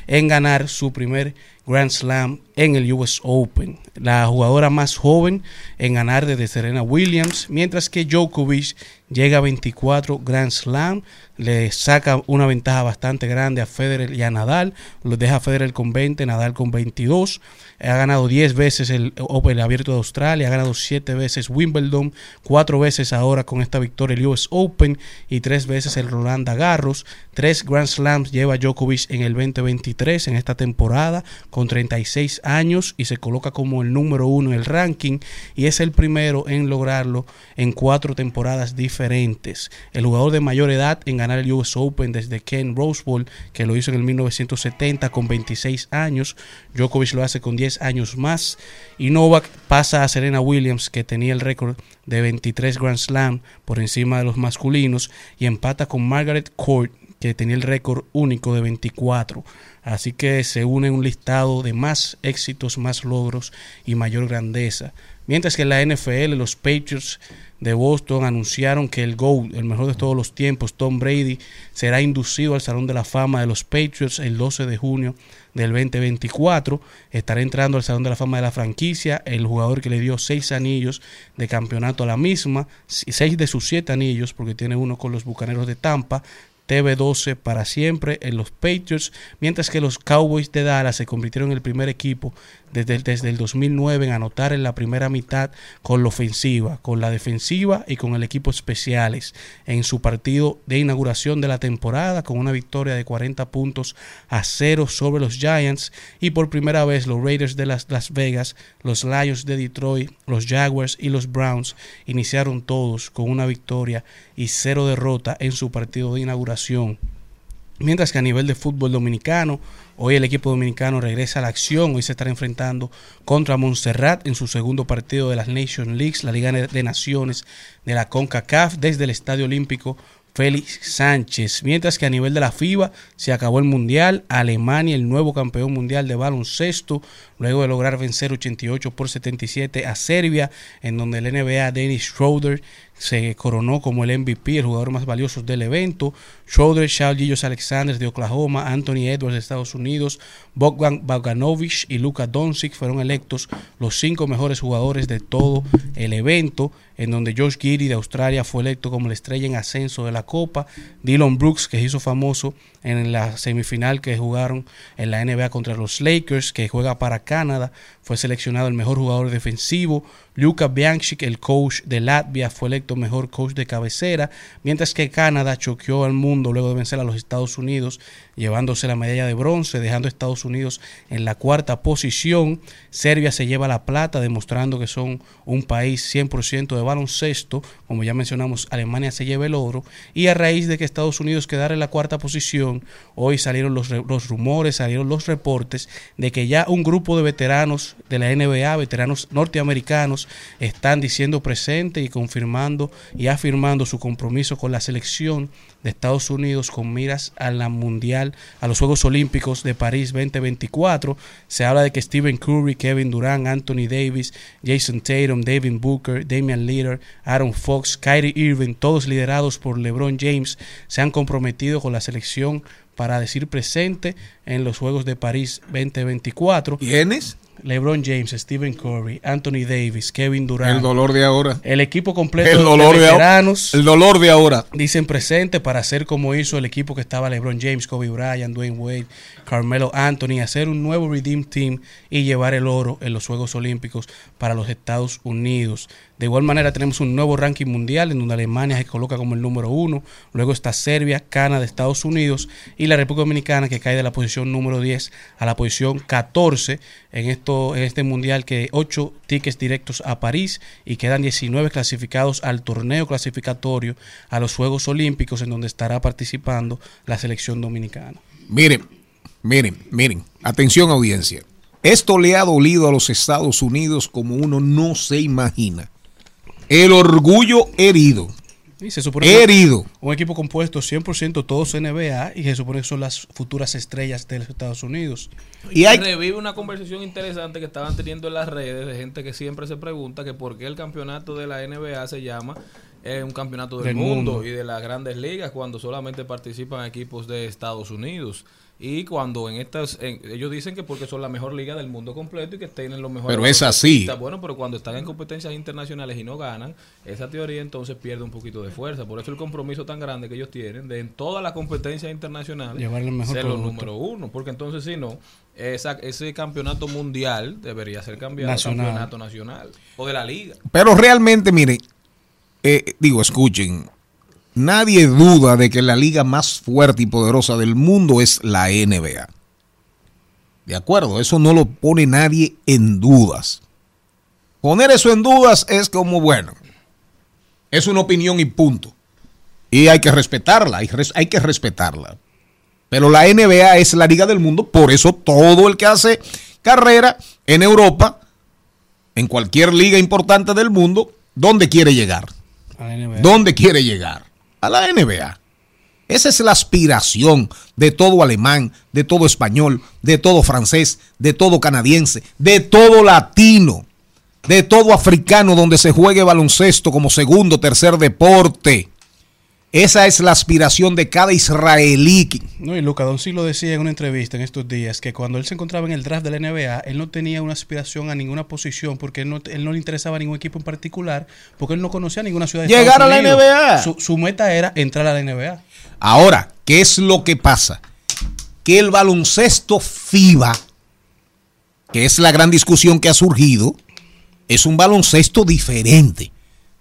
en ganar su primer Grand Slam en el US Open. La jugadora más joven en ganar desde Serena Williams, mientras que Djokovic llega a 24 Grand Slam, le saca una ventaja bastante grande a Federer y a Nadal, lo deja Federer con 20, Nadal con 22. Ha ganado 10 veces el Open Abierto de Australia, ha ganado 7 veces Wimbledon, 4 veces ahora con esta victoria el US Open y 3 veces el Roland Garros. 3 Grand Slams lleva Djokovic en el 2023 en esta temporada con 36 años y se coloca como el número uno en el ranking y es el primero en lograrlo en cuatro temporadas diferentes. El jugador de mayor edad en ganar el US Open desde Ken Rosewall, que lo hizo en el 1970 con 26 años. Djokovic lo hace con 10 años más. Y Novak pasa a Serena Williams, que tenía el récord de 23 Grand Slam por encima de los masculinos, y empata con Margaret Court, que tenía el récord único de 24. Así que se une un listado de más éxitos, más logros y mayor grandeza. Mientras que en la NFL, los Patriots de Boston anunciaron que el GOAT, el mejor de todos los tiempos, Tom Brady, será inducido al Salón de la Fama de los Patriots el 12 de junio del 2024. Estará entrando al Salón de la Fama de la franquicia, el jugador que le dio seis anillos de campeonato a la misma, seis de sus siete anillos, porque tiene uno con los Bucaneros de Tampa, TV12 para siempre en los Patriots, mientras que los Cowboys de Dallas se convirtieron en el primer equipo desde el, desde el 2009 en anotar en la primera mitad con la ofensiva, con la defensiva y con el equipo especiales en su partido de inauguración de la temporada con una victoria de 40 puntos a 0 sobre los Giants y por primera vez los Raiders de las, Las Vegas, los Lions de Detroit, los Jaguars y los Browns iniciaron todos con una victoria y cero derrota en su partido de inauguración. Mientras que a nivel de fútbol dominicano, hoy el equipo dominicano regresa a la acción. Hoy se estará enfrentando contra Montserrat en su segundo partido de las Nation Leagues, la Liga de Naciones de la CONCACAF, desde el Estadio Olímpico Félix Sánchez. Mientras que a nivel de la FIBA se acabó el Mundial, Alemania, el nuevo campeón mundial de baloncesto, luego de lograr vencer 88 por 77 a Serbia, en donde el NBA Dennis Schroeder se coronó como el MVP, el jugador más valioso del evento. Schroeder, Charles Gillos Alexander de Oklahoma, Anthony Edwards de Estados Unidos, Bogdan Bogdanovich y Luka Doncic fueron electos los cinco mejores jugadores de todo el evento, en donde Josh Giddy de Australia fue electo como la estrella en ascenso de la Copa. Dylan Brooks, que se hizo famoso en la semifinal que jugaron en la NBA contra los Lakers, que juega para Canadá, fue seleccionado el mejor jugador defensivo. Luka Bianchik, el coach de Latvia, fue electo mejor coach de cabecera, mientras que Canadá choqueó al mundo luego de vencer a los Estados Unidos, llevándose la medalla de bronce, dejando a Estados Unidos en la cuarta posición. Serbia se lleva la plata, demostrando que son un país 100% de baloncesto. Como ya mencionamos, Alemania se lleva el oro. Y a raíz de que Estados Unidos quedara en la cuarta posición, hoy salieron los, los rumores, salieron los reportes de que ya un grupo de veteranos de la NBA, veteranos norteamericanos, están diciendo presente y confirmando y afirmando su compromiso con la selección de Estados Unidos con miras a la mundial, a los Juegos Olímpicos de París 2024. Se habla de que Stephen Curry, Kevin Durant, Anthony Davis, Jason Tatum, David Booker, Damian Lillard, Aaron Fox, Kyrie Irving, todos liderados por LeBron James, se han comprometido con la selección para decir presente en los Juegos de París 2024. ¿Quiénes? LeBron James, Stephen Curry, Anthony Davis, Kevin Durant. El dolor de ahora. El equipo completo El dolor de veteranos El dolor de ahora. dicen presente para hacer como hizo el equipo que estaba LeBron James, Kobe Bryant, Dwayne Wade, Carmelo Anthony, hacer un nuevo Redeem Team y llevar el oro en los Juegos Olímpicos para los Estados Unidos. De igual manera tenemos un nuevo ranking mundial en donde Alemania se coloca como el número uno, luego está Serbia, Canadá, Estados Unidos y la República Dominicana que cae de la posición número 10 a la posición 14 en, esto, en este mundial que 8 tickets directos a París y quedan 19 clasificados al torneo clasificatorio a los Juegos Olímpicos en donde estará participando la selección dominicana. Miren, miren, miren. Atención audiencia. Esto le ha dolido a los Estados Unidos como uno no se imagina. El orgullo herido. Y se supone que Herido. un equipo compuesto 100% todos NBA y se supone que son las futuras estrellas de los Estados Unidos. Y hay- revive una conversación interesante que estaban teniendo en las redes de gente que siempre se pregunta que por qué el campeonato de la NBA se llama eh, un campeonato del, Del mundo, mundo. y de las grandes ligas cuando solamente participan equipos de Estados Unidos. Y cuando en estas, en- ellos dicen que porque son la mejor liga del mundo completo y que tienen los mejores. Pero es así. Bueno, pero cuando están en competencias internacionales y no ganan, esa teoría entonces pierde un poquito de fuerza. Por eso el compromiso tan grande que ellos tienen de en todas las competencias internacionales Llevar el mejor ser los número uno. Porque entonces si no, esa, ese campeonato mundial debería ser cambiado a Nacional. campeonato nacional. O de la liga. Pero realmente, miren, eh, digo, escuchen, nadie duda de que la liga más fuerte y poderosa del mundo es la NBA. De acuerdo, eso no lo pone nadie en dudas. Poner eso en dudas es como, bueno, es una opinión y punto. Y hay que respetarla, hay, res- hay que respetarla. Pero la NBA es la liga del mundo, por eso todo el que hace carrera en Europa, en cualquier liga importante del mundo, ¿dónde quiere llegar? A la NBA. ¿Dónde quiere llegar? A la NBA. Esa es la aspiración de todo alemán, de todo español, de todo francés, de todo canadiense, de todo latino, de todo africano donde se juegue baloncesto como segundo, tercer deporte. Esa es la aspiración de cada israelí. No, y Luca Doncic lo decía en una entrevista en estos días que cuando él se encontraba en el draft de la NBA, él no tenía una aspiración a ninguna posición porque él no, él no le interesaba ningún equipo en particular, porque él no conocía ninguna ciudad de Llegar Estados a la. NBA. Su, su meta era entrar a la NBA. Ahora, ¿qué es lo que pasa? Que el baloncesto FIBA, que es la gran discusión que ha surgido, es un baloncesto diferente.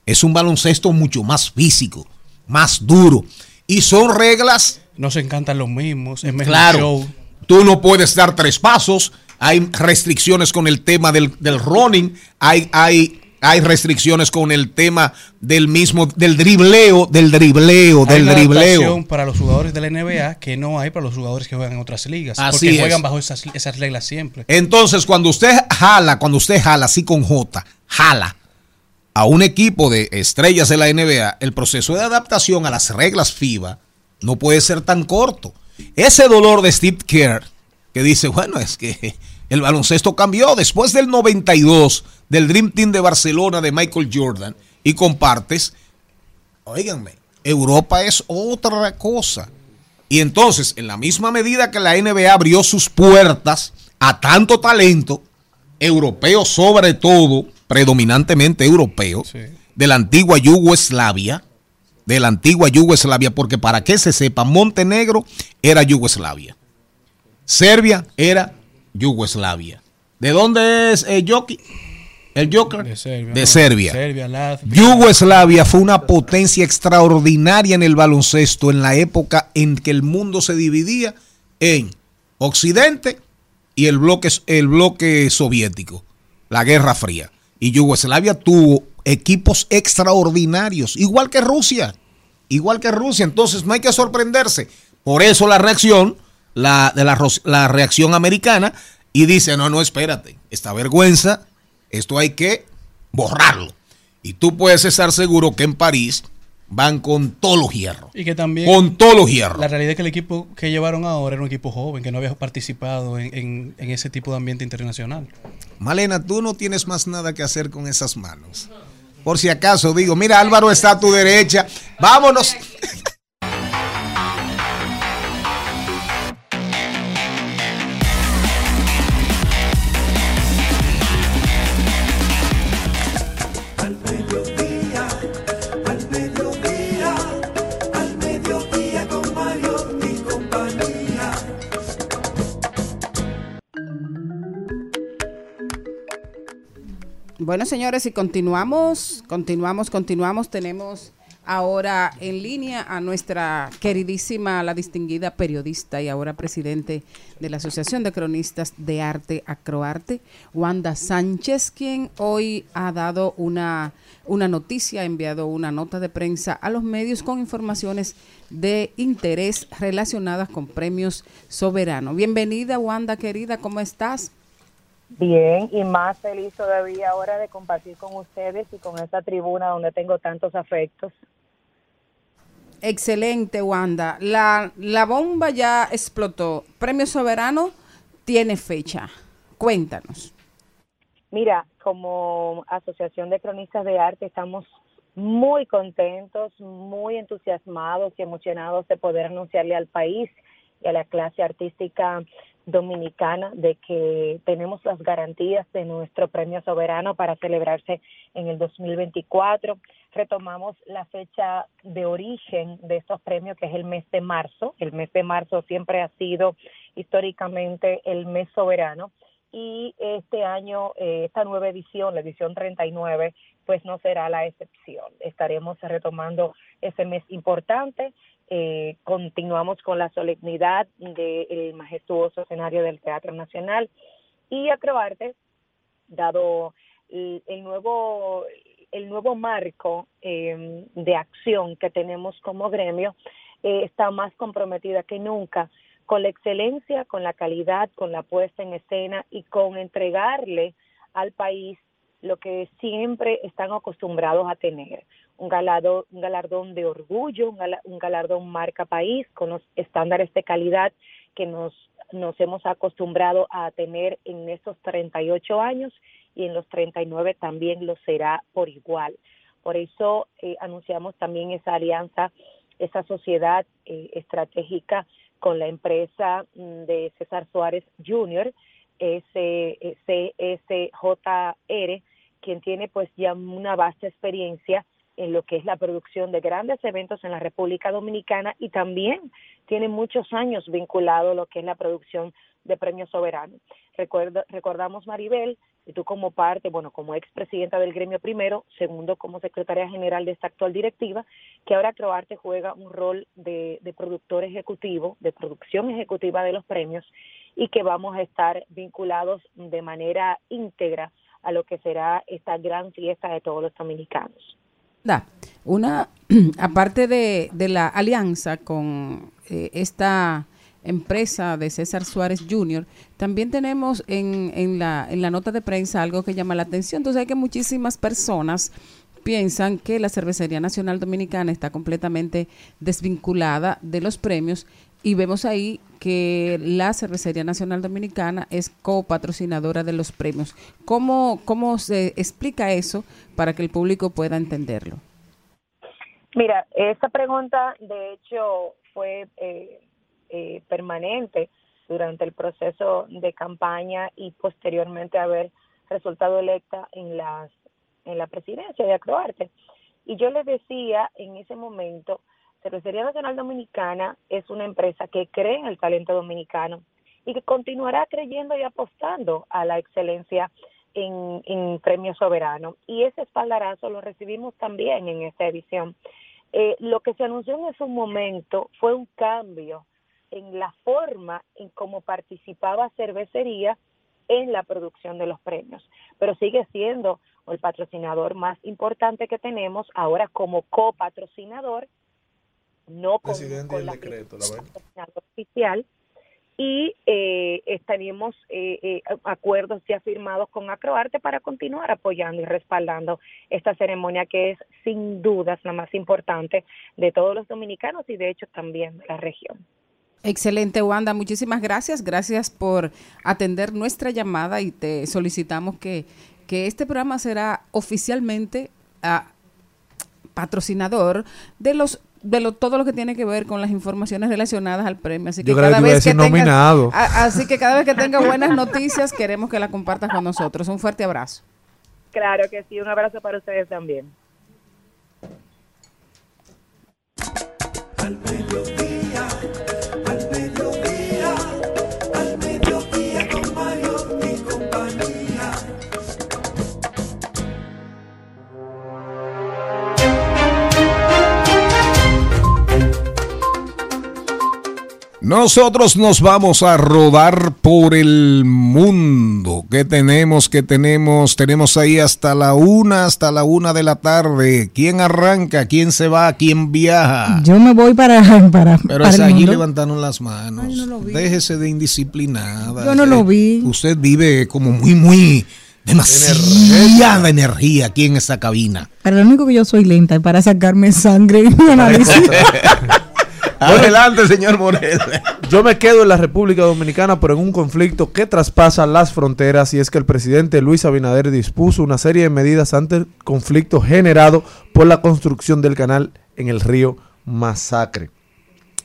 Es un baloncesto mucho más físico, más duro. Y son reglas, No se encantan los mismos. Es claro. show. Tú no puedes dar tres pasos. Hay restricciones con el tema del, del running. Hay, hay, hay restricciones con el tema del mismo, del dribleo, del dribleo, Hay del una dribleo. para los jugadores de la NBA que no hay para los jugadores que juegan en otras ligas. Así porque es. juegan bajo esas, esas reglas siempre. Entonces, cuando usted jala, cuando usted jala así con J, jala a un equipo de estrellas de la NBA, el proceso de adaptación a las reglas FIBA no puede ser tan corto. Ese dolor de Steve Kerr, que dice, bueno, es que El baloncesto cambió después del 92 del Dream Team de Barcelona de Michael Jordan y compartes. Óiganme, Europa es otra cosa. Y entonces, en la misma medida que la NBA abrió sus puertas a tanto talento, europeo sobre todo, predominantemente europeo, de la antigua Yugoslavia, de la antigua Yugoslavia, porque para que se sepa, Montenegro era Yugoslavia. Serbia era Yugoslavia. ¿De dónde es Jokic? el Joker? De Serbia. De ¿no? Serbia. Serbia, Latvia. Yugoslavia fue una potencia extraordinaria en el baloncesto en la época en que el mundo se dividía en Occidente y el bloque, el bloque soviético, la Guerra Fría. Y Yugoslavia tuvo equipos extraordinarios, igual que Rusia, igual que Rusia. Entonces no hay que sorprenderse. Por eso la reacción, la, de la, la reacción americana, y dice, no, no, espérate, esta vergüenza, esto hay que borrarlo. Y tú puedes estar seguro que en París van con todos los hierros. Y que también. Con todos los hierros. La realidad es que el equipo que llevaron ahora era un equipo joven, que no había participado en, en- en ese tipo de ambiente internacional. Malena, tú no tienes más nada que hacer con esas manos. Por si acaso digo, mira, Álvaro está a tu derecha. Vámonos. Bueno, señores, y continuamos, continuamos, continuamos. Tenemos ahora en línea a nuestra queridísima, la distinguida periodista y ahora presidente de la Asociación de Cronistas de Arte Acroarte, Wanda Sánchez, quien hoy ha dado una, una noticia, ha enviado una nota de prensa a los medios con informaciones de interés relacionadas con premios soberanos. Bienvenida, Wanda, querida, ¿cómo estás? Bien, y más feliz todavía ahora de compartir con ustedes y con esta tribuna donde tengo tantos afectos. Excelente, Wanda. La, la bomba ya explotó. Premio Soberano tiene fecha. Cuéntanos. Mira, como Asociación de Cronistas de Arte estamos muy contentos, muy entusiasmados y emocionados de poder anunciarle al país y a la clase artística dominicana de que tenemos las garantías de nuestro premio soberano para celebrarse en el 2024. Retomamos la fecha de origen de estos premios, que es el mes de marzo. El mes de marzo siempre ha sido históricamente el mes soberano y este año, eh, esta nueva edición, la edición 39, pues no será la excepción. Estaremos retomando ese mes importante. Eh, continuamos con la solemnidad del majestuoso escenario del Teatro Nacional y Acroarte, dado el, el nuevo el nuevo marco eh, de acción que tenemos como gremio, eh, está más comprometida que nunca con la excelencia, con la calidad, con la puesta en escena y con entregarle al país lo que siempre están acostumbrados a tener, un galardón, un galardón de orgullo, un, un galardón marca país con los estándares de calidad que nos, nos hemos acostumbrado a tener en estos 38 años y en los 39 también lo será por igual. Por eso eh, anunciamos también esa alianza, esa sociedad eh, estratégica con la empresa mm, de César Suárez Jr., CSJR, quien tiene pues ya una vasta experiencia en lo que es la producción de grandes eventos en la República Dominicana y también tiene muchos años vinculado a lo que es la producción de premios soberanos. Recuerda, recordamos, Maribel, y tú como parte, bueno, como expresidenta del gremio primero, segundo como secretaria general de esta actual directiva, que ahora Croarte juega un rol de, de productor ejecutivo, de producción ejecutiva de los premios, y que vamos a estar vinculados de manera íntegra a lo que será esta gran fiesta de todos los dominicanos. Una, aparte de, de la alianza con eh, esta empresa de César Suárez Jr., también tenemos en, en, la, en la nota de prensa algo que llama la atención. Entonces hay que muchísimas personas piensan que la Cervecería Nacional Dominicana está completamente desvinculada de los premios y vemos ahí que la Cervecería Nacional Dominicana es copatrocinadora de los premios. ¿Cómo, ¿Cómo se explica eso para que el público pueda entenderlo? Mira, esta pregunta de hecho fue eh, eh, permanente durante el proceso de campaña y posteriormente haber resultado electa en las en la presidencia de Acroarte. Y yo les decía en ese momento, Cervecería Nacional Dominicana es una empresa que cree en el talento dominicano y que continuará creyendo y apostando a la excelencia en, en Premio Soberano. Y ese espaldarazo lo recibimos también en esta edición. Eh, lo que se anunció en ese momento fue un cambio en la forma en cómo participaba cervecería en la producción de los premios, pero sigue siendo el patrocinador más importante que tenemos ahora como copatrocinador, no con la decreto, la oficial y eh, estaríamos eh, eh, acuerdos ya firmados con Acroarte para continuar apoyando y respaldando esta ceremonia que es sin dudas la más importante de todos los dominicanos y de hecho también de la región. Excelente, Wanda. Muchísimas gracias. Gracias por atender nuestra llamada y te solicitamos que, que este programa será oficialmente ah, patrocinador de los de lo, todo lo que tiene que ver con las informaciones relacionadas al premio. Así que Yo creo que cada vez que tengas, nominado. a- así que cada vez que tenga buenas noticias queremos que la compartas con nosotros. Un fuerte abrazo. Claro que sí, un abrazo para ustedes también. Al Nosotros nos vamos a rodar por el mundo. ¿Qué tenemos? ¿Qué tenemos? Tenemos ahí hasta la una, hasta la una de la tarde. ¿Quién arranca? ¿Quién se va? ¿Quién viaja? Yo me voy para, para, Pero para es allí levantaron las manos. Déjese de indisciplinada. Yo no lo vi. Usted vive como muy, muy demasiada energía aquí en esta cabina. Pero lo único que yo soy lenta es para sacarme sangre y análisis. Adelante, señor Morel. Yo me quedo en la República Dominicana, pero en un conflicto que traspasa las fronteras y es que el presidente Luis Abinader dispuso una serie de medidas ante el conflicto generado por la construcción del canal en el río Masacre.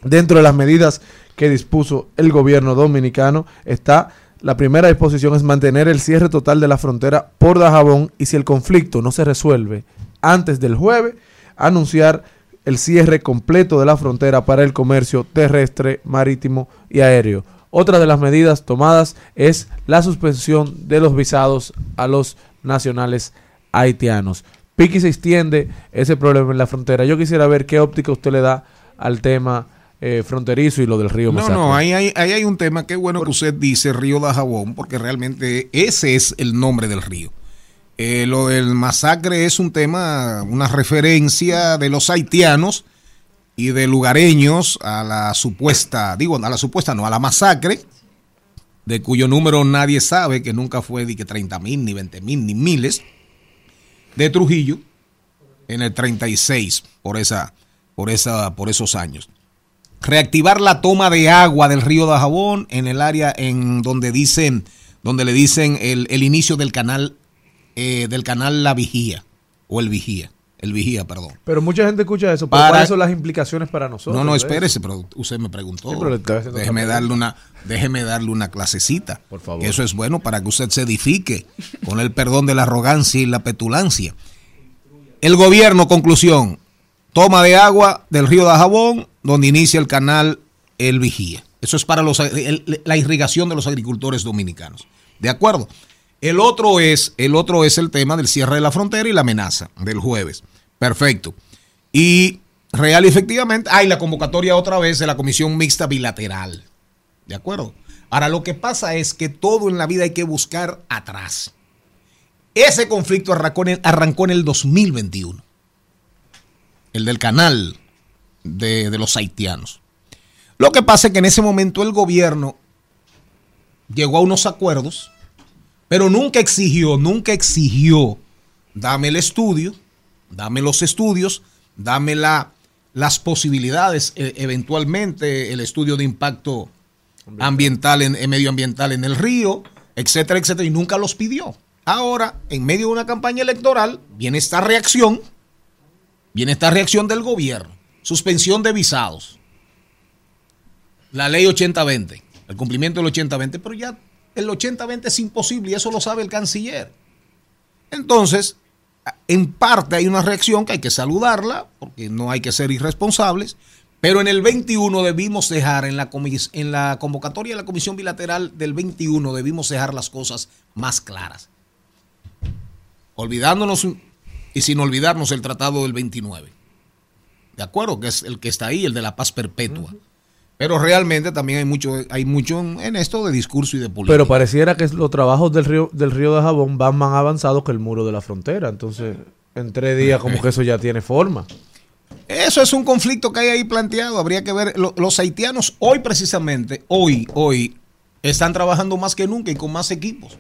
Dentro de las medidas que dispuso el gobierno dominicano está la primera disposición es mantener el cierre total de la frontera por Dajabón y si el conflicto no se resuelve antes del jueves, anunciar el cierre completo de la frontera para el comercio terrestre, marítimo y aéreo. Otra de las medidas tomadas es la suspensión de los visados a los nacionales haitianos. Piqui se extiende ese problema en la frontera. Yo quisiera ver qué óptica usted le da al tema eh, fronterizo y lo del río No, Masacre. no, ahí hay, ahí hay un tema. Qué bueno que usted dice Río de Jabón, porque realmente ese es el nombre del río. Eh, lo del masacre es un tema, una referencia de los haitianos y de lugareños a la supuesta, digo, a la supuesta no, a la masacre, de cuyo número nadie sabe, que nunca fue de que 30 mil, ni 20 mil, ni miles, de Trujillo en el 36, por, esa, por, esa, por esos años. Reactivar la toma de agua del río de Jabón en el área en donde dicen, donde le dicen el, el inicio del canal, eh, del canal La Vigía, o el Vigía, el Vigía, perdón. Pero mucha gente escucha eso. Para- ¿Cuáles son las implicaciones para nosotros? No, no, de espérese, pero usted me preguntó. Sí, pero déjeme darle una, déjeme darle una clasecita. Por favor. Eso es bueno para que usted se edifique con el perdón de la arrogancia y la petulancia. El gobierno, conclusión, toma de agua del río de Jabón, donde inicia el canal El Vigía. Eso es para los, el- la irrigación de los agricultores dominicanos. ¿De acuerdo? El otro es, el otro es el tema del cierre de la frontera y la amenaza del jueves. Perfecto. Y real y efectivamente, hay la convocatoria otra vez de la Comisión Mixta Bilateral. ¿De acuerdo? Ahora, lo que pasa es que todo en la vida hay que buscar atrás. Ese conflicto arrancó en el, arrancó en el 2021. El del canal de, de los haitianos. Lo que pasa es que en ese momento el gobierno llegó a unos acuerdos, pero nunca exigió, nunca exigió, dame el estudio, dame los estudios, dame la, las posibilidades, eh, eventualmente el estudio de impacto ambiental, en, en medioambiental en el río, etcétera, etcétera, y nunca los pidió. Ahora, en medio de una campaña electoral, viene esta reacción, viene esta reacción del gobierno, suspensión de visados, la ley 80-20, el cumplimiento del 80-20, pero ya el 80-20 es imposible y eso lo sabe el canciller. Entonces, en parte hay una reacción que hay que saludarla, porque no hay que ser irresponsables, pero en el 21 debimos dejar, en la, en la convocatoria de la Comisión Bilateral del 21 debimos dejar las cosas más claras. Olvidándonos y sin olvidarnos el tratado del 29. ¿De acuerdo? Que es el que está ahí, el de la paz perpetua. Pero realmente también hay mucho, hay mucho en en esto de discurso y de política. Pero pareciera que los trabajos del río, del río de Jabón van más avanzados que el muro de la frontera. Entonces, en tres días como que eso ya tiene forma. Eso es un conflicto que hay ahí planteado. Habría que ver. Lo- los haitianos hoy precisamente, hoy, hoy, están trabajando más que nunca y con más equipos.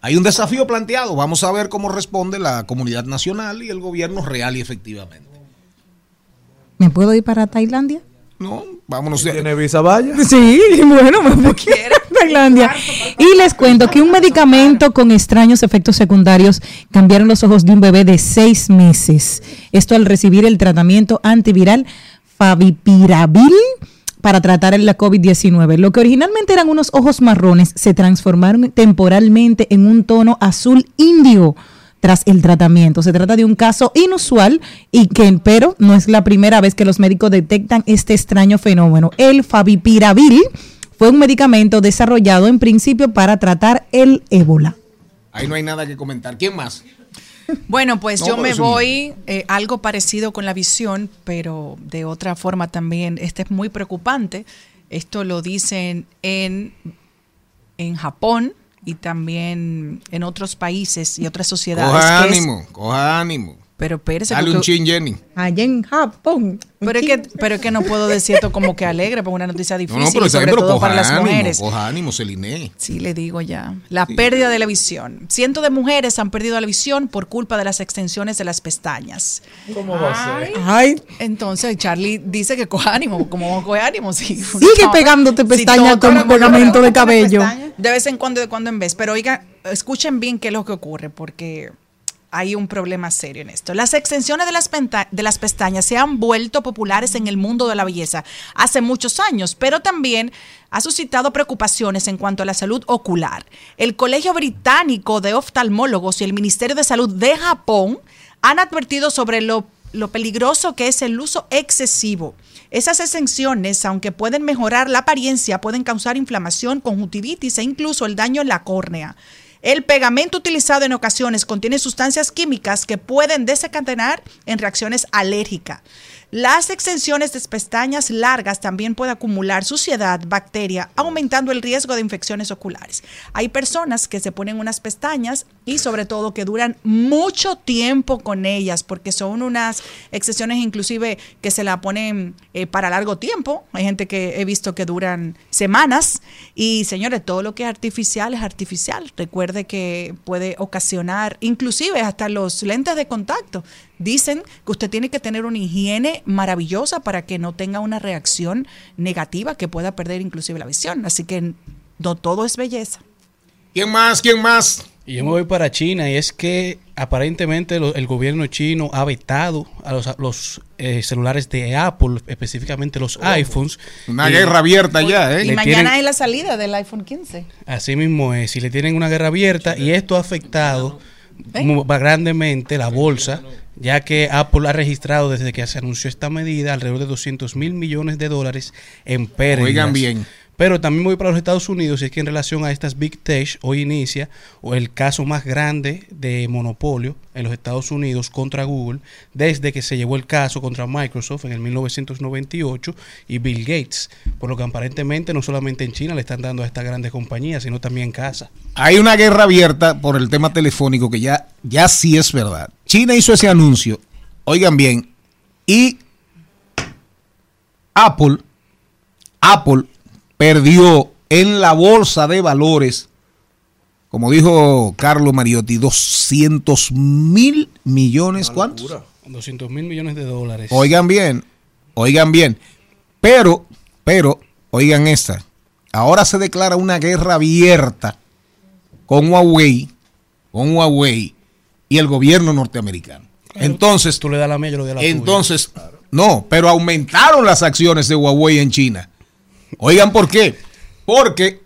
Hay un desafío planteado. Vamos a ver cómo responde la comunidad nacional y el gobierno real y efectivamente. ¿Me puedo ir para Tailandia? No, vámonos. de- ¿Tiene visa vaya? Sí, bueno, a Tailandia. Y les cuento que un medicamento con extraños efectos secundarios cambiaron los ojos de un bebé de seis meses. Esto al recibir el tratamiento antiviral Favipiravir para tratar la COVID-19. Lo que originalmente eran unos ojos marrones se transformaron temporalmente en un tono azul índigo tras el tratamiento. Se trata de un caso inusual y que, pero no es la primera vez que los médicos detectan este extraño fenómeno. El favipiravir fue un medicamento desarrollado en principio para tratar el ébola. Ahí no hay nada que comentar. ¿Quién más? Bueno, pues No, yo me voy eh, algo parecido con la visión, pero de otra forma también. Este es muy preocupante. Esto lo dicen en, en Japón y también en otros países y otras sociedades. Coja es- ánimo, coja ánimo. Pero espérese, Dale un chin, Jenny. Allá en Japón. pero es, que, pero es que no puedo decir esto como que alegre, porque una noticia No, difícil, no, pero, sobre pero todo coja para las ánimo, mujeres. coja ánimo, Celine. Sí, le digo ya. La pérdida de la visión. Cientos de mujeres han perdido la visión por culpa de las extensiones de las pestañas. ¿Cómo va a ser? Ay, Entonces Charlie dice que coja ánimo, como vamos a coger ánimo. Sí, Sigue pegándote pestañas con pegamento de cabello. De vez en cuando, de cuando en vez. Pero oigan, escuchen bien qué es lo que ocurre, porque hay un problema serio en esto. Las extensiones de las, de las pestañas se han vuelto populares en el mundo de la belleza hace muchos años, pero también ha suscitado preocupaciones en cuanto a la salud ocular. El Colegio Británico de Oftalmólogos y el Ministerio de Salud de Japón han advertido sobre lo, lo peligroso que es el uso excesivo. Esas extensiones, aunque pueden mejorar la apariencia, pueden causar inflamación, conjuntivitis e incluso el daño en la córnea. El pegamento utilizado en ocasiones contiene sustancias químicas que pueden desencadenar en reacciones alérgicas. Las extensiones de pestañas largas también pueden acumular suciedad, bacteria, aumentando el riesgo de infecciones oculares. Hay personas que se ponen unas pestañas y sobre todo que duran mucho tiempo con ellas porque son unas extensiones inclusive que se la ponen eh, para largo tiempo. Hay gente que he visto que duran semanas y señores, todo lo que es artificial es artificial. Recuerde que puede ocasionar inclusive hasta los lentes de contacto. Dicen que usted tiene que tener una higiene maravillosa para que no tenga una reacción negativa que pueda perder inclusive la visión. Así que no todo es belleza. ¿Quién más? ¿Quién más? Y yo me voy para China y es que aparentemente lo- el gobierno chino ha vetado a los, a los, eh, celulares de Apple, específicamente los iPhones. Una Y- guerra abierta ya, Y Le mañana tienen- es la salida del iPhone 15. Así mismo es, y le tienen una guerra abierta y esto ha afectado mu- grandemente la bolsa, ya que Apple ha registrado desde que se anunció esta medida alrededor de 200 mil millones de dólares en pérdidas. Oigan bien. Pero también voy para los Estados Unidos y es que en relación a estas Big Tech hoy inicia el caso más grande de monopolio en los Estados Unidos contra Google desde que se llevó el caso contra Microsoft en el 1998 y Bill Gates, por lo que aparentemente no solamente en China le están dando a estas grandes compañías, sino también en casa. Hay una guerra abierta por el tema telefónico que ya, ya sí es verdad. China hizo ese anuncio, oigan bien, y Apple, Apple perdió en la bolsa de valores, como dijo Carlos Mariotti, 200 mil millones, ¿cuántos? 200 mil millones de dólares. Oigan bien, oigan bien. Pero, pero, oigan esta. Ahora se declara una guerra abierta con Huawei, con Huawei y el gobierno norteamericano. Entonces, Tú le das la mía, yo le doy la tuya. entonces, no, pero aumentaron las acciones de Huawei en China. Oigan, ¿por qué? Porque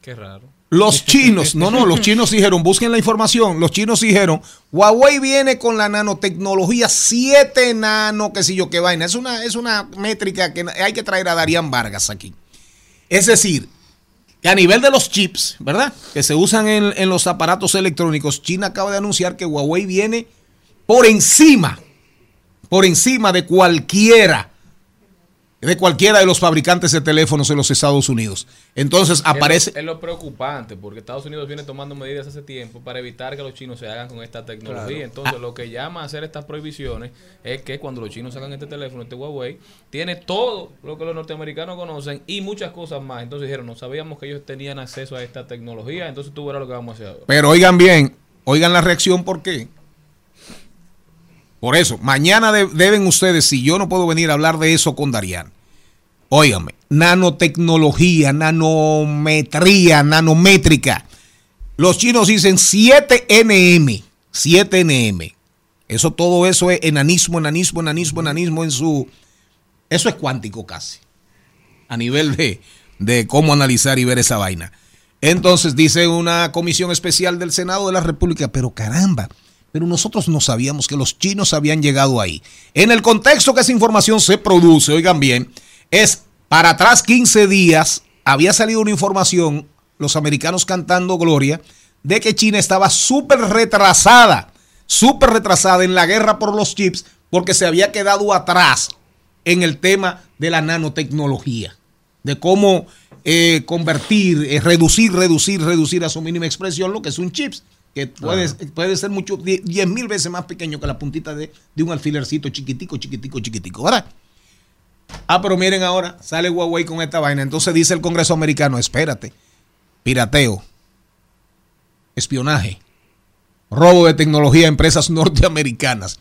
Qué raro. los chinos, no, no, los chinos dijeron, busquen la información, los chinos dijeron, Huawei viene con la nanotecnología 7 nano, que si yo qué vaina. Es una, es una métrica que hay que traer a Darían Vargas aquí. Es decir, que a nivel de los chips, ¿verdad? Que se usan en, en los aparatos electrónicos, China acaba de anunciar que Huawei viene por encima, por encima de cualquiera, de cualquiera de los fabricantes de teléfonos en los Estados Unidos. Entonces aparece... Es lo, es lo preocupante, porque Estados Unidos viene tomando medidas hace tiempo para evitar que los chinos se hagan con esta tecnología. Claro. Entonces, Ah. lo que llama a hacer estas prohibiciones es que cuando los chinos sacan este teléfono, este Huawei, tiene todo lo que los norteamericanos conocen y muchas cosas más. Entonces dijeron, no sabíamos que ellos tenían acceso a esta tecnología, entonces tú verás lo que vamos a hacer ahora. Pero oigan bien, oigan la reacción, ¿por qué? Por eso, mañana de- deben ustedes, si yo no puedo venir a hablar de eso con Darían, óigame, nanotecnología, nanometría, nanométrica. Los chinos dicen 7 nm, 7 nm. Eso, todo eso es enanismo, enanismo, enanismo, enanismo en su... Eso es cuántico casi, a nivel de, de cómo analizar y ver esa vaina. Entonces dice una comisión especial del Senado de la República, pero caramba, pero nosotros no sabíamos que los chinos habían llegado ahí. En el contexto que esa información se produce, oigan bien, es para atrás 15 días, había salido una información, los americanos cantando gloria, de que China estaba súper retrasada, súper retrasada en la guerra por los chips, porque se había quedado atrás en el tema de la nanotecnología, de cómo eh, convertir, eh, reducir, reducir, reducir a su mínima expresión lo que es un chips, que puede, puede ser mucho, 10 mil veces más pequeño que la puntita de, de un alfilercito chiquitico, chiquitico, chiquitico, ¿verdad? Ah, pero miren ahora, sale Huawei con esta vaina. Entonces dice el Congreso americano, espérate, pirateo, espionaje, robo de tecnología a empresas norteamericanas.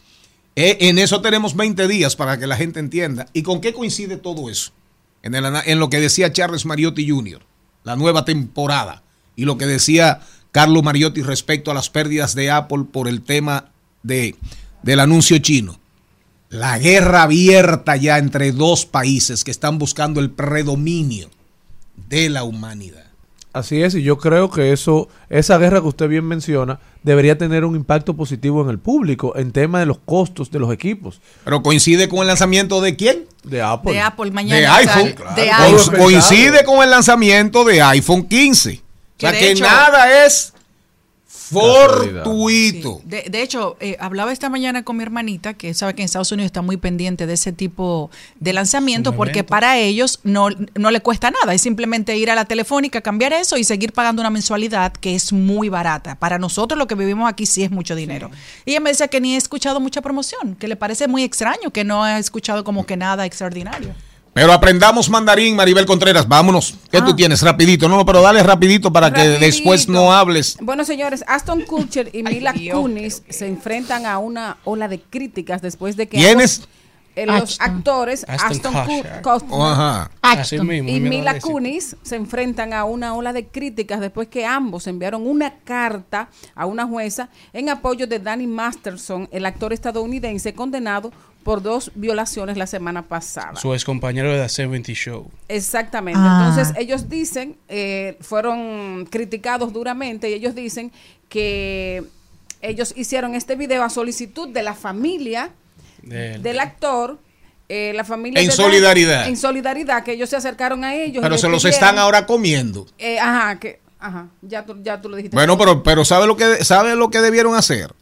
Eh, en eso tenemos 20 días para que la gente entienda. ¿Y con qué coincide todo eso? En, el ana- en lo que decía Charles Mariotti Jr., la nueva temporada, y lo que decía Carlos Mariotti respecto a las pérdidas de Apple por el tema de, del anuncio chino. La guerra abierta ya entre dos países que están buscando el predominio de la humanidad. Así es, y yo creo que eso, esa guerra que usted bien menciona, debería tener un impacto positivo en el público, en tema de los costos de los equipos. Pero coincide con el lanzamiento de quién? De Apple. De Apple mañana. de sale- iPhone. de iPhone. Coincide con el lanzamiento de iPhone 15. O sea Que que, hecho- nada es fortuito. De, de hecho, eh, hablaba esta mañana con mi hermanita, que sabe que en Estados Unidos está muy pendiente de ese tipo de lanzamiento, Un porque para ellos no, no le cuesta nada, es simplemente ir a la telefónica, cambiar eso y seguir pagando una mensualidad que es muy barata. Para nosotros lo que vivimos aquí sí es mucho dinero. Y ella me decía que ni he escuchado mucha promoción, que le parece muy extraño, que no ha escuchado como que nada extraordinario. Pero aprendamos mandarín, Maribel Contreras. Vámonos. ¿Qué Ah. tú tienes? Rapidito. No, pero dale rapidito para que después no hables. Bueno, señores, Aston Kutcher y Mila Kunis se enfrentan a una ola de críticas después de que ¿Quiénes? eh, los actores Aston Aston, Kutcher. Oh, y Mila. Kunis se enfrentan a una ola de críticas después que ambos enviaron una carta a una jueza en apoyo de Danny Masterson, el actor estadounidense condenado por dos violaciones la semana pasada. Su ex compañero de The 70 Show. Exactamente. Ah. Entonces ellos dicen, eh, fueron criticados duramente y ellos dicen que ellos hicieron este video a solicitud de la familia Del- del actor. eh, la familia En de solidaridad. en solidaridad que ellos se acercaron a ellos Pero se los pidieron- están ahora comiendo. eh, ajá que ajá ya tú ya tú lo dijiste Bueno, pero, pero ¿sabe lo que sabe lo que debieron hacer?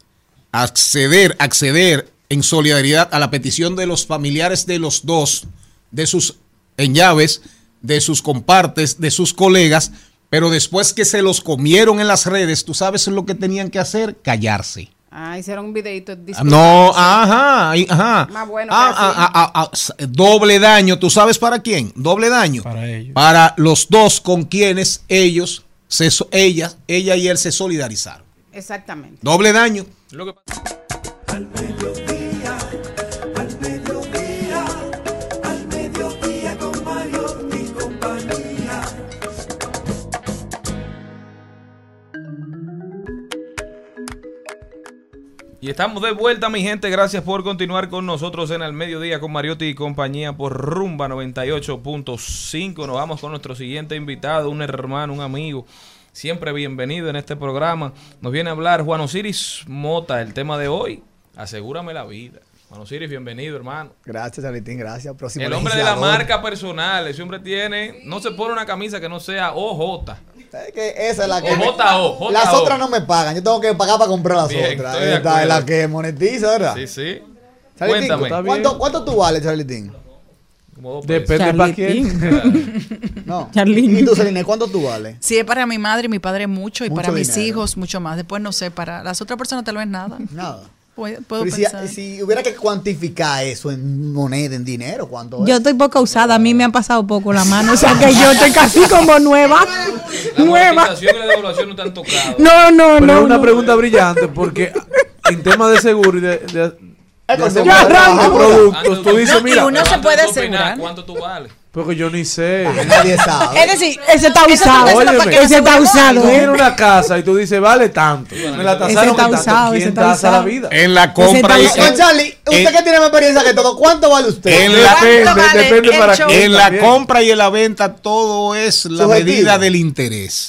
Acceder, acceder en solidaridad a la petición de los familiares de los dos, de sus en llaves, de sus compartes, de sus colegas, pero después que se los comieron en las redes, ¿tú sabes lo que tenían que hacer? Callarse. ah hicieron un videito No, ajá, ajá. Más bueno Ah, ah, ah, ah, s- doble daño, ¿tú sabes para quién? Doble daño. Para ellos. Para los dos con quienes ellos, se, ella, ella y él se solidarizaron. exactamente Doble daño. Lo que pasa- Y estamos de vuelta, mi gente. Gracias por continuar con nosotros en el mediodía con Mariotti y compañía por Rumba 98.5. Nos vamos con nuestro siguiente invitado, un hermano, un amigo. Siempre bienvenido en este programa. Nos viene a hablar Juan Osiris Mota, el tema de hoy. Asegúrame la vida. Juan Osiris, bienvenido, hermano. Gracias, Charlitín, gracias. Próximo El hombre de la marca personal. Ese hombre tiene. No se pone una camisa que no sea OJ. Que esa es la que. O me-. Las otras no me pagan. Yo tengo que pagar para comprar las Bien, otras. Esta es la que monetiza, ¿verdad? Sí, sí. Charlitín, Cuéntame. ¿cuánto, ¿Cuánto tú vales, Charlitín? Como dos Depende para quién. No. Charlene. ¿Y tú, Celine, cuánto tú vales? Si es para mi madre y mi padre mucho, y Mucho para mis dinero. hijos mucho más. Después no sé, para las otras personas tal vez nada. Nada. Puedo, si, pensar. si hubiera que cuantificar eso en moneda, en dinero, ¿cuánto es? Yo estoy poco usada, a mí me han pasado poco la mano, o sea que yo estoy casi como nueva. La nueva. amortización y la devaluación no te han tocado. No, no, Pero no. es una no. pregunta brillante porque en temas de seguro y de, de, de productos, tú dices, mira, uno se puede asegurar. ¿Cuánto tú vales? Porque yo ni sé. Nadie sabe. Es decir, ese está usado. Óyeme. ese está Tú usado, tienes ¿eh? una casa y tú dices, vale tanto. Me la tasaron Ese está en tanto. usado, ese ¿Quién está tasa la usado. vida? En la Ese compra y está- Don Charlie, usted en- que tiene más experiencia que todo, ¿cuánto vale usted? En la- Depende, vale depende para show? en la también. compra y en la venta todo es la Subjetivo. medida del interés.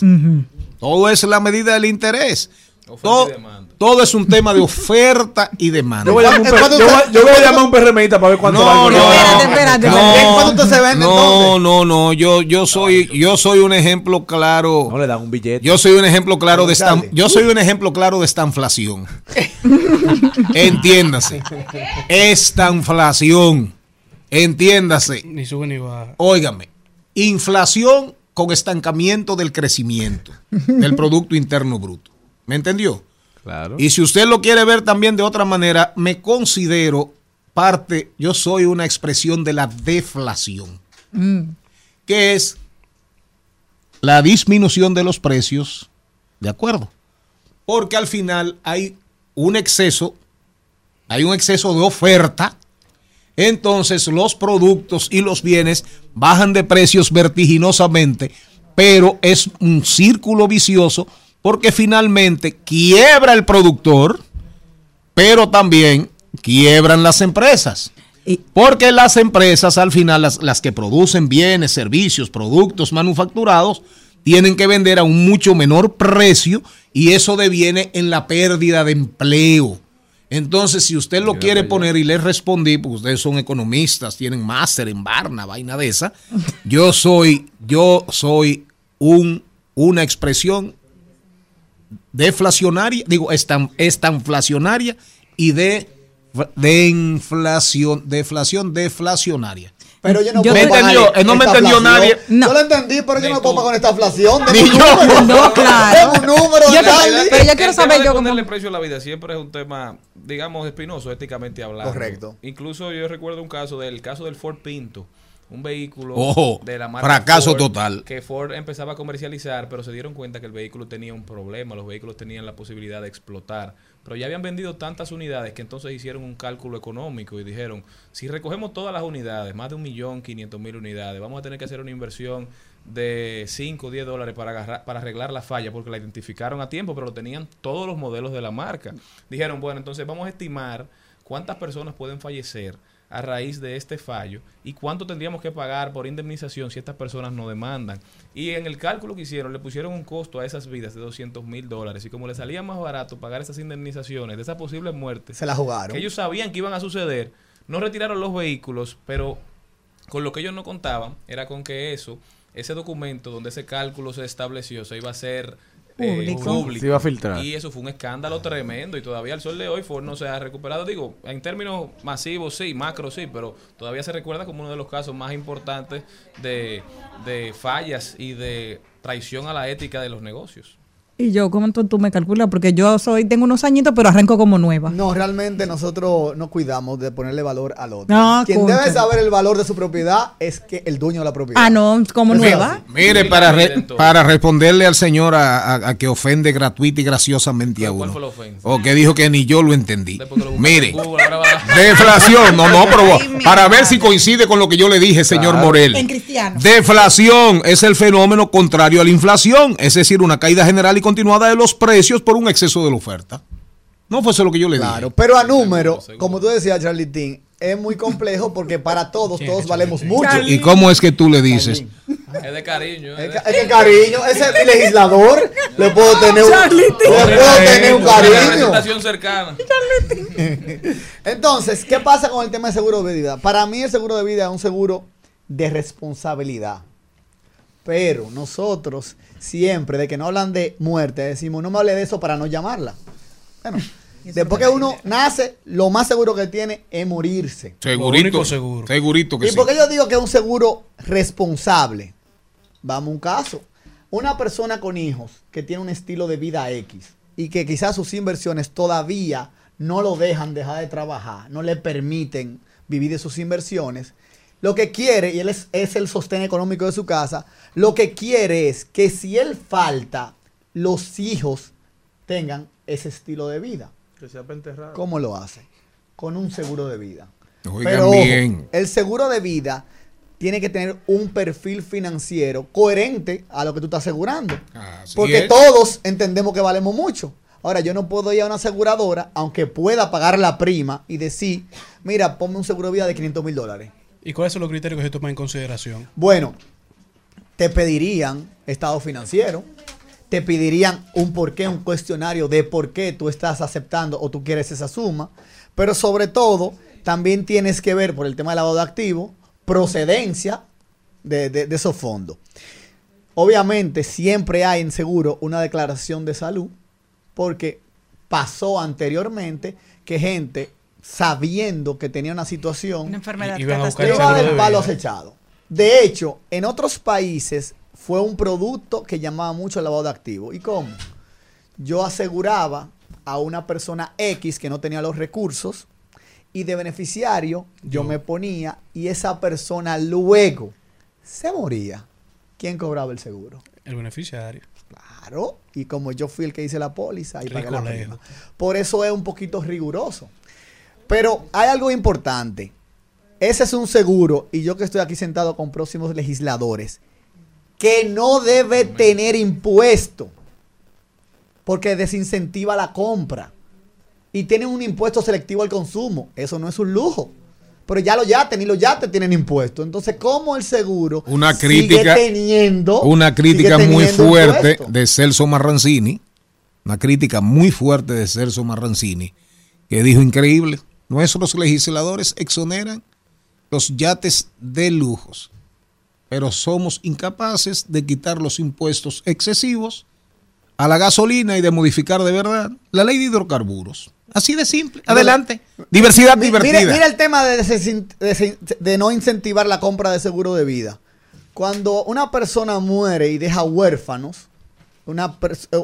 Todo es la medida del interés. Oferta Todo, y demanda. Todo es un tema de oferta y demanda. Yo voy a llamar un, ¿En per- cuánto yo voy- usted- yo voy a llamar a un PRMista para ver cuánto No, no. Espérate, espérate, No, ¿En cuánto usted se vende no, entonces? no, no, yo, yo soy, yo soy un ejemplo claro. No le dan un billete. Yo soy un ejemplo claro de esta, yo soy un ejemplo claro de esta inflación. Entiéndase. Estanflación. Entiéndase. Ni sube ni baja. Óigame. Inflación con estancamiento del crecimiento del Producto Interno Bruto. ¿Me entendió? Claro. Y si usted lo quiere ver también de otra manera, me considero parte, yo soy una expresión de la deflación, que es la disminución de los precios, ¿de acuerdo? Porque al final hay un exceso, hay un exceso de oferta, entonces los productos y los bienes bajan de precios vertiginosamente, pero es un círculo vicioso porque finalmente quiebra el productor, pero también quiebran las empresas. Y- Porque las empresas, al final, las, las que producen bienes, servicios, productos manufacturados, tienen que vender a un mucho menor precio y eso deviene en la pérdida de empleo. Entonces, si usted lo quiere poner y le respondí, porque ustedes son economistas, tienen máster en Barna, vaina de esa, yo soy, yo soy un, una expresión deflacionaria, digo, estan, estanflacionaria y de, de inflación, deflación deflacionaria. Pero yo no Yo puedo entendió, eh, no me entendió inflación. nadie. No. Yo lo entendí, pero yo no puedo pagar con esta inflación. Ni yo. número. No, claro. Un número, Yo- Charlie. pero yo quiero el saber yo cómo- ponerle precio a la vida siempre es un tema, digamos, espinoso éticamente hablando. Correcto. Incluso yo recuerdo un caso del caso del Ford Pinto, un vehículo Ojo, de la marca fracaso Ford, total. que Ford empezaba a comercializar, pero se dieron cuenta que el vehículo tenía un problema, los vehículos tenían la posibilidad de explotar. Pero ya habían vendido tantas unidades que entonces hicieron un cálculo económico y dijeron, si recogemos todas las unidades, más de un millón quinientos mil unidades, vamos a tener que hacer una inversión de 5 o 10 dólares para, agarrar, para arreglar la falla, porque la identificaron a tiempo, pero lo tenían todos los modelos de la marca. Dijeron, bueno, entonces vamos a estimar cuántas personas pueden fallecer a raíz de este fallo y cuánto tendríamos que pagar por indemnización si estas personas no demandan. Y en el cálculo que hicieron le pusieron un costo a esas vidas de 200 mil dólares y como les salía más barato pagar esas indemnizaciones de esas posibles muertes Se la jugaron. que ellos sabían que iban a suceder, no retiraron los vehículos, pero con lo que ellos no contaban era con que eso, ese documento donde ese cálculo se estableció, se iba a ser eh, Público. público. Se iba a filtrar. Y eso fue un escándalo tremendo y todavía al sol de hoy Ford no se ha recuperado. Digo, en términos masivos sí, macro sí, pero todavía se recuerda como uno de los casos más importantes de, de fallas y de traición a la ética de los negocios. Y yo, ¿cómo tú, tú me calculas? Porque yo soy, tengo unos añitos, pero arranco como nueva. No, realmente nosotros no cuidamos de ponerle valor al otro. No, Quien concha. debe saber el valor de su propiedad es que el dueño de la propiedad. Ah, no, como es nueva. así. Mire, para, re- para responderle al señor a, a- a que ofende gratuita y graciosamente a ¿Cuál uno. fue la ofensa? O que dijo que ni yo lo entendí. Lo Mire, Google, deflación, no, no, pero Ay, para ver madre. si coincide con lo que yo le dije, señor Claro. Morel. En cristiano. Deflación es el fenómeno contrario a la inflación, es decir, una caída general y continuada de los precios por un exceso de la oferta. No fue eso lo que yo le Claro, dije. pero a número, como tú decías, Charlitín, es muy complejo porque para todos, todos valemos mucho. ¿Y cómo es que tú le dices? Es de cariño. Es que cariño, ese legislador. Le puedo tener un, le puedo tener un cariño. cercana. Entonces, ¿qué pasa con el tema de seguro de vida? Para mí el seguro de vida es un seguro de responsabilidad. Pero nosotros siempre, de que no hablan de muerte, decimos, no me hable de eso para no llamarla. Bueno, después que uno nace, lo más seguro que tiene es morirse. Segurito. Segurito que ¿Y sí. por qué yo digo que es un seguro responsable? Vamos a un caso. Una persona con hijos que tiene un estilo de vida X y que quizás sus inversiones todavía no lo dejan dejar de trabajar, no le permiten vivir de sus inversiones, lo que quiere, y él es, es el sostén económico de su casa, lo que quiere es que si él falta, los hijos tengan ese estilo de vida. Que sea para enterrar. ¿Cómo lo hace? Con un seguro de vida. Oigan Pero ojo, bien. el seguro de vida tiene que tener un perfil financiero coherente a lo que tú estás asegurando. Así Porque es. todos entendemos que valemos mucho. Ahora, yo no puedo ir a una aseguradora, aunque pueda pagar la prima y decir, mira, ponme un seguro de vida de 500 mil dólares. ¿Y cuáles son los criterios que se toman en consideración? Bueno, te pedirían estado financiero, te pedirían un porqué, un cuestionario de por qué tú estás aceptando o tú quieres esa suma, pero sobre todo también tienes que ver por el tema del lavado de activos, procedencia de, de- de esos fondos. Obviamente siempre hay en seguro una declaración de salud porque pasó anteriormente que gente sabiendo que tenía una situación Una enfermedad Y- iban a buscar le el iba a dar seguro el de palo acechado. De hecho, en otros países fue un producto que llamaba mucho el lavado de activos. ¿Y cómo? Yo aseguraba a una persona X que no tenía los recursos y de beneficiario yo me ponía y esa persona luego se moría. ¿Quién cobraba el seguro? El beneficiario. Claro, y como yo fui el que hice la póliza y pagué la prima. Por eso es un poquito riguroso. Pero hay algo importante. Ese es un seguro, y yo que estoy aquí sentado con próximos legisladores, que no debe tener impuesto, porque desincentiva la compra. Y tiene un impuesto selectivo al consumo. Eso no es un lujo. Pero ya los yates, ni los yates tienen impuesto. Entonces, ¿cómo el seguro Una sigue crítica, teniendo, una crítica sigue muy fuerte impuesto? de Celso Marrancini, una crítica muy fuerte de Celso Marrancini, que dijo increíble, nuestros legisladores exoneran los yates de lujos, pero somos incapaces de quitar los impuestos excesivos a la gasolina y de modificar de verdad la ley de hidrocarburos. Así de simple. Adelante. Diversidad Mi- divertida. Mira, mira el tema de, desin- de- de no incentivar la compra de seguro de vida. Cuando una persona muere y deja huérfanos, una,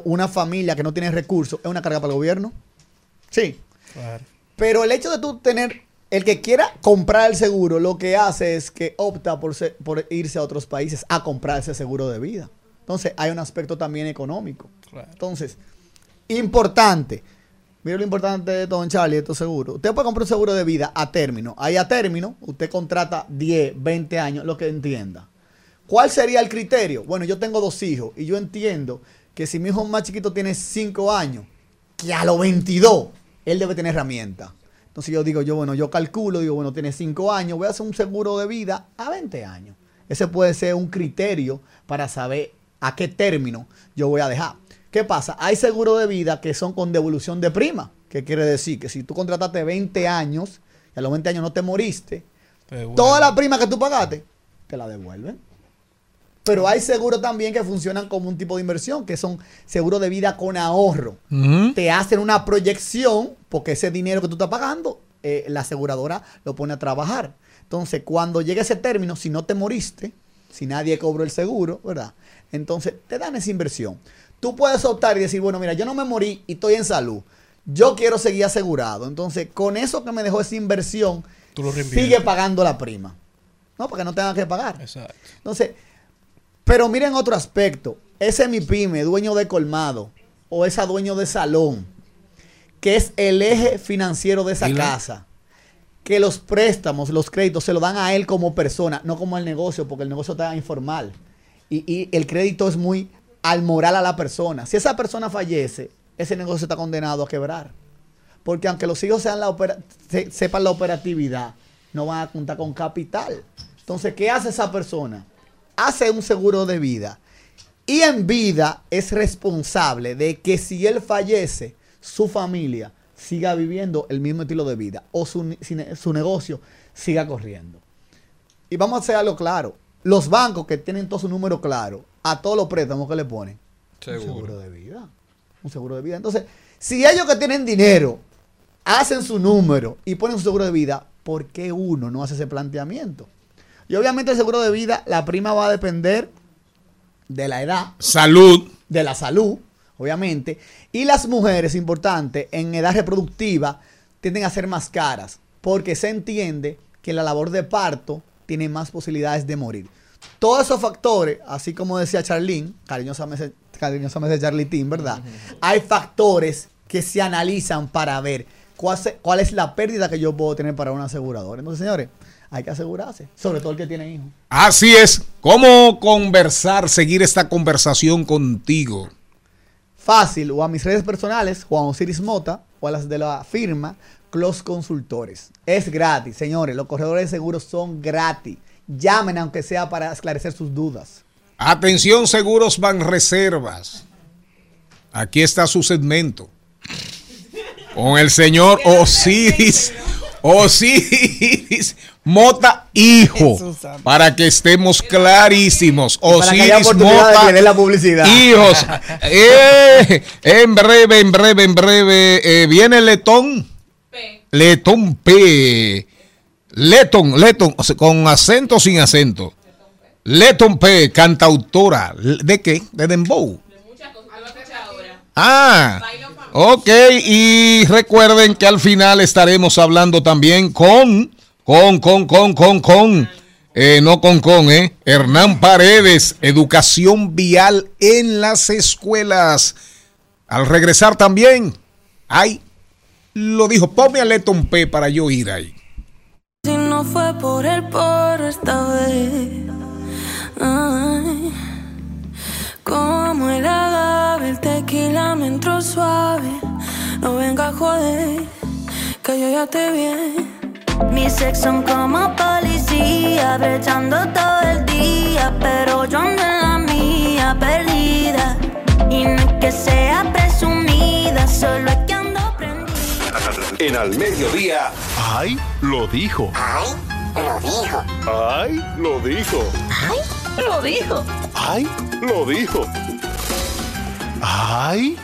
una familia que no tiene recursos, ¿es una carga para el gobierno? Sí. Claro. Pero el hecho de tú tener, el que quiera comprar el seguro, lo que hace es que opta por, se- por irse a otros países a comprar ese seguro de vida. Entonces, hay un aspecto también económico. Claro. Entonces, importante. Mira lo importante de Don Charlie, estos seguros. Usted puede comprar un seguro de vida a término. Ahí a término, usted contrata 10, 20 años, lo que entienda. ¿Cuál sería el criterio? Bueno, yo tengo dos hijos y yo entiendo que si mi hijo más chiquito tiene 5 años, que a los 22 él debe tener herramienta. Entonces yo digo, yo bueno, yo calculo, digo, bueno, tiene 5 años, voy a hacer un seguro de vida a 20 años. Ese puede ser un criterio para saber a qué término yo voy a dejar. ¿Qué pasa? Hay seguros de vida que son con devolución de prima. ¿Qué quiere decir? Que si tú contrataste 20 años y a los 20 años no te moriste, toda la prima que tú pagaste, te la devuelven. Pero hay seguros también que funcionan como un tipo de inversión, que son seguros de vida con ahorro. Te hacen una proyección, porque ese dinero que tú estás pagando, eh, la aseguradora lo pone a trabajar. Entonces, cuando llegue ese término, si no te moriste, si nadie cobró el seguro, ¿verdad? Entonces, te dan esa inversión. Tú puedes optar y decir, bueno, mira, yo no me morí y estoy en salud. Yo quiero seguir asegurado. Entonces, con eso que me dejó esa inversión, Tú lo reinviertes. sigue pagando la prima. No, porque no tenga que pagar. Exacto. Entonces, pero miren otro aspecto. Ese mi pyme, dueño de colmado, o esa dueño de salón, que es el eje financiero de esa casa, que los préstamos, los créditos, se lo dan a él como persona, no como al negocio, porque el negocio está informal. Y, y el crédito es muy al moral a la persona. Si esa persona fallece, ese negocio está condenado a quebrar. Porque aunque los hijos sean la opera- se- sepan la operatividad, no van a contar con capital. Entonces, ¿qué hace esa persona? Hace un seguro de vida. Y en vida es responsable de que si él fallece, su familia siga viviendo el mismo estilo de vida o su, su negocio siga corriendo. Y vamos a hacer algo claro. Los bancos que tienen todo su número claro, a todos los préstamos que le ponen, un seguro de vida. Un seguro de vida. Entonces, si ellos que tienen dinero hacen su número y ponen su seguro de vida, ¿por qué uno no hace ese planteamiento? Y obviamente el seguro de vida, la prima va a depender de la edad, Salud. de la salud, obviamente. Y las mujeres, importante, en edad reproductiva, tienden a ser más caras, porque se entiende que la labor de parto tiene más posibilidades de morir. Todos esos factores, así como decía Charlene, cariñosamente, cariñosamente Charlitín, ¿verdad? Hay factores que se analizan para ver cuál, se- cuál es la pérdida que yo puedo tener para una aseguradora. Entonces, señores, hay que asegurarse, sobre todo el que tiene hijos. Así es. ¿Cómo conversar, seguir esta conversación contigo? Fácil, o a mis redes personales, Juan Osiris Mota, o a las de la firma Close Consultores. Es gratis, señores. Los corredores de seguros son gratis. Llamen aunque sea para esclarecer sus dudas. Atención, seguros van reservas. Aquí está su segmento. Con el señor Osiris. Osiris Mota Hijo. Para que estemos clarísimos. Osiris de Mota dé la publicidad. Hijos. Eh, en breve, en breve, en breve. eh, viene Letón. Letón P. Letón, Letón, con acento o sin acento. Letón P, cantautora. ¿De qué? De Dembow. Ah, ok. Y recuerden que al final estaremos hablando también con, con, con, con, con, con, eh, no con, con, eh, Hernán Paredes, educación vial en las escuelas. Al regresar también, ay, lo dijo, ponme a Letón P para yo ir ahí. Si no fue por el por esta vez. Ay, como el agave, el tequila me entró suave. No venga a joder, que yo ya te vi. Mis sex son como policía, brechando todo el día. Pero yo ando en la mía, perdida. Y no es que sea presumida, solo es que ando prendida. En al mediodía. ¡Ay! Lo dijo. Ay, lo dijo. ¡Ay! Lo dijo. Ay, lo dijo. ¡Ay! Lo dijo. ¡Ay!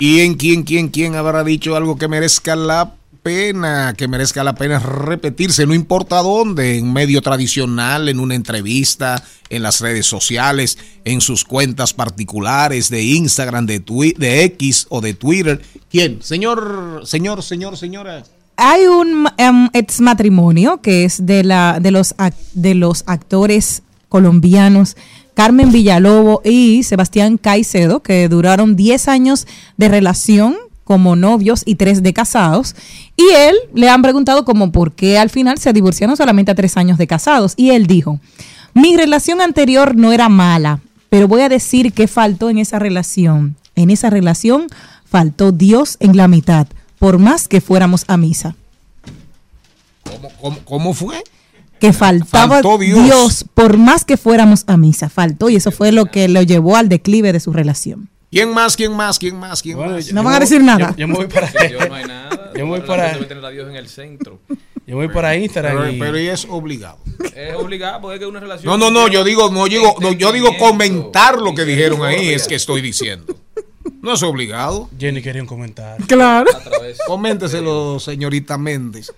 ¿Y en quién, quién, quién habrá dicho algo que merezca la pena, que merezca la pena repetirse, no importa dónde, en medio tradicional, en una entrevista, en las redes sociales, en sus cuentas particulares de Instagram, de, de X o de Twitter? ¿Quién? Señor, señor, señor, señora. Hay un em, ex matrimonio que es de la de los de los actores colombianos Carmen Villalobo y Sebastián Caicedo que duraron 10 años de relación como novios y 3 de casados y él le han preguntado como por qué al final se divorciaron solamente a 3 años de casados y él dijo mi relación anterior no era mala pero voy a decir que faltó en esa relación en esa relación faltó Dios en la mitad por más que fuéramos a misa. ¿Cómo, cómo, cómo fue? Que faltaba Faltó Dios. Dios. por más que fuéramos a misa. Faltó y eso fue lo que lo llevó al declive de su relación. ¿Quién más, quién más, quién más, quién más? No van a decir nada. Yo, yo me voy para. Yo no hay nada. Yo voy para. tener a Dios en el centro. Yo voy para Instagram. Pero, y- pero es obligado. Es obligado porque es que una relación. No, no, no, yo digo, no digo, no, yo digo comentar lo que dijeron ahí, es que estoy diciendo. No es obligado. Jenny quería un comentario. Claro. Coménteselo, señorita Méndez.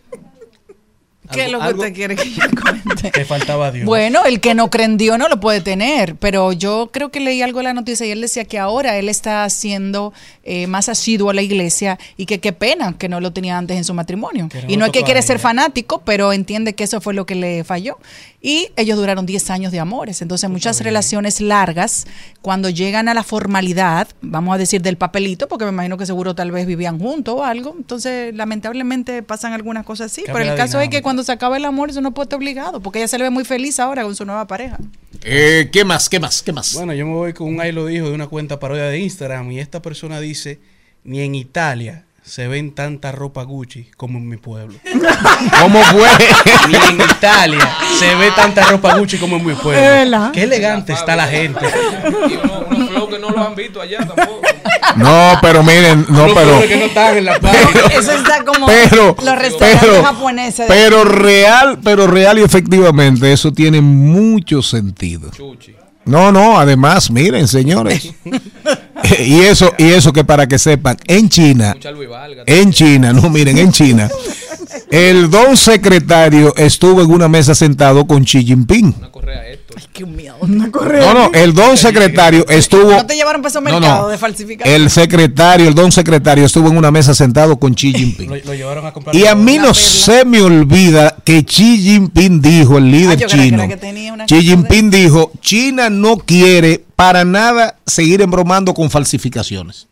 ¿Qué es lo que algo- usted quiere que yo comente? Que faltaba Dios. Bueno, el que no cree en Dios no lo puede tener, pero yo creo que leí algo en la noticia y él decía que ahora él está haciendo eh, más asiduo a la iglesia y que qué pena que no lo tenía antes en su matrimonio. Que Y no es que quiere ser fanático, pero entiende que eso fue lo que le falló. Y ellos duraron 10 años de amores. Entonces muchas relaciones largas, cuando llegan a la formalidad, vamos a decir del papelito, porque me imagino que seguro tal vez vivían juntos o algo, entonces lamentablemente pasan algunas cosas así. Cambia pero el caso es que cuando cuando se acaba el amor, eso no puede estar obligado, porque ella se le ve muy feliz ahora con su nueva pareja. Eh, ¿Qué más? ¿Qué más? ¿Qué más? Bueno, yo me voy con un ahí lo dijo de una cuenta parodia de Instagram y esta persona dice, ni en Italia se ven tanta ropa Gucci como en mi pueblo. ¿Cómo fue? Ni en Italia se ve tanta ropa Gucci como en mi pueblo. verdad. Qué elegante está la gente. Y unos flow que no lo han visto allá tampoco. No, pero miren, no, Los pero. pobres que no están en la página. Eso está como Pero, los restaurantes pero, japoneses. pero real, pero real y efectivamente eso tiene mucho sentido. Chuchi. No, no, además, miren, señores. y eso, y eso que para que sepan, en China, en China, no, miren, en China, el don secretario estuvo en una mesa sentado con Xi Jinping. Una correa esto. Qué miedo. Una correa. No, no, el don secretario estuvo. No te llevaron para esos No, de falsificar. El secretario, el don secretario estuvo en una mesa sentado con Xi Jinping. Lo, lo llevaron a comprar. Y a mí no se me olvida que Xi Jinping dijo, el líder Ah, que chino, Xi de- Jinping dijo, China no quiere para nada seguir embromando con falsificaciones.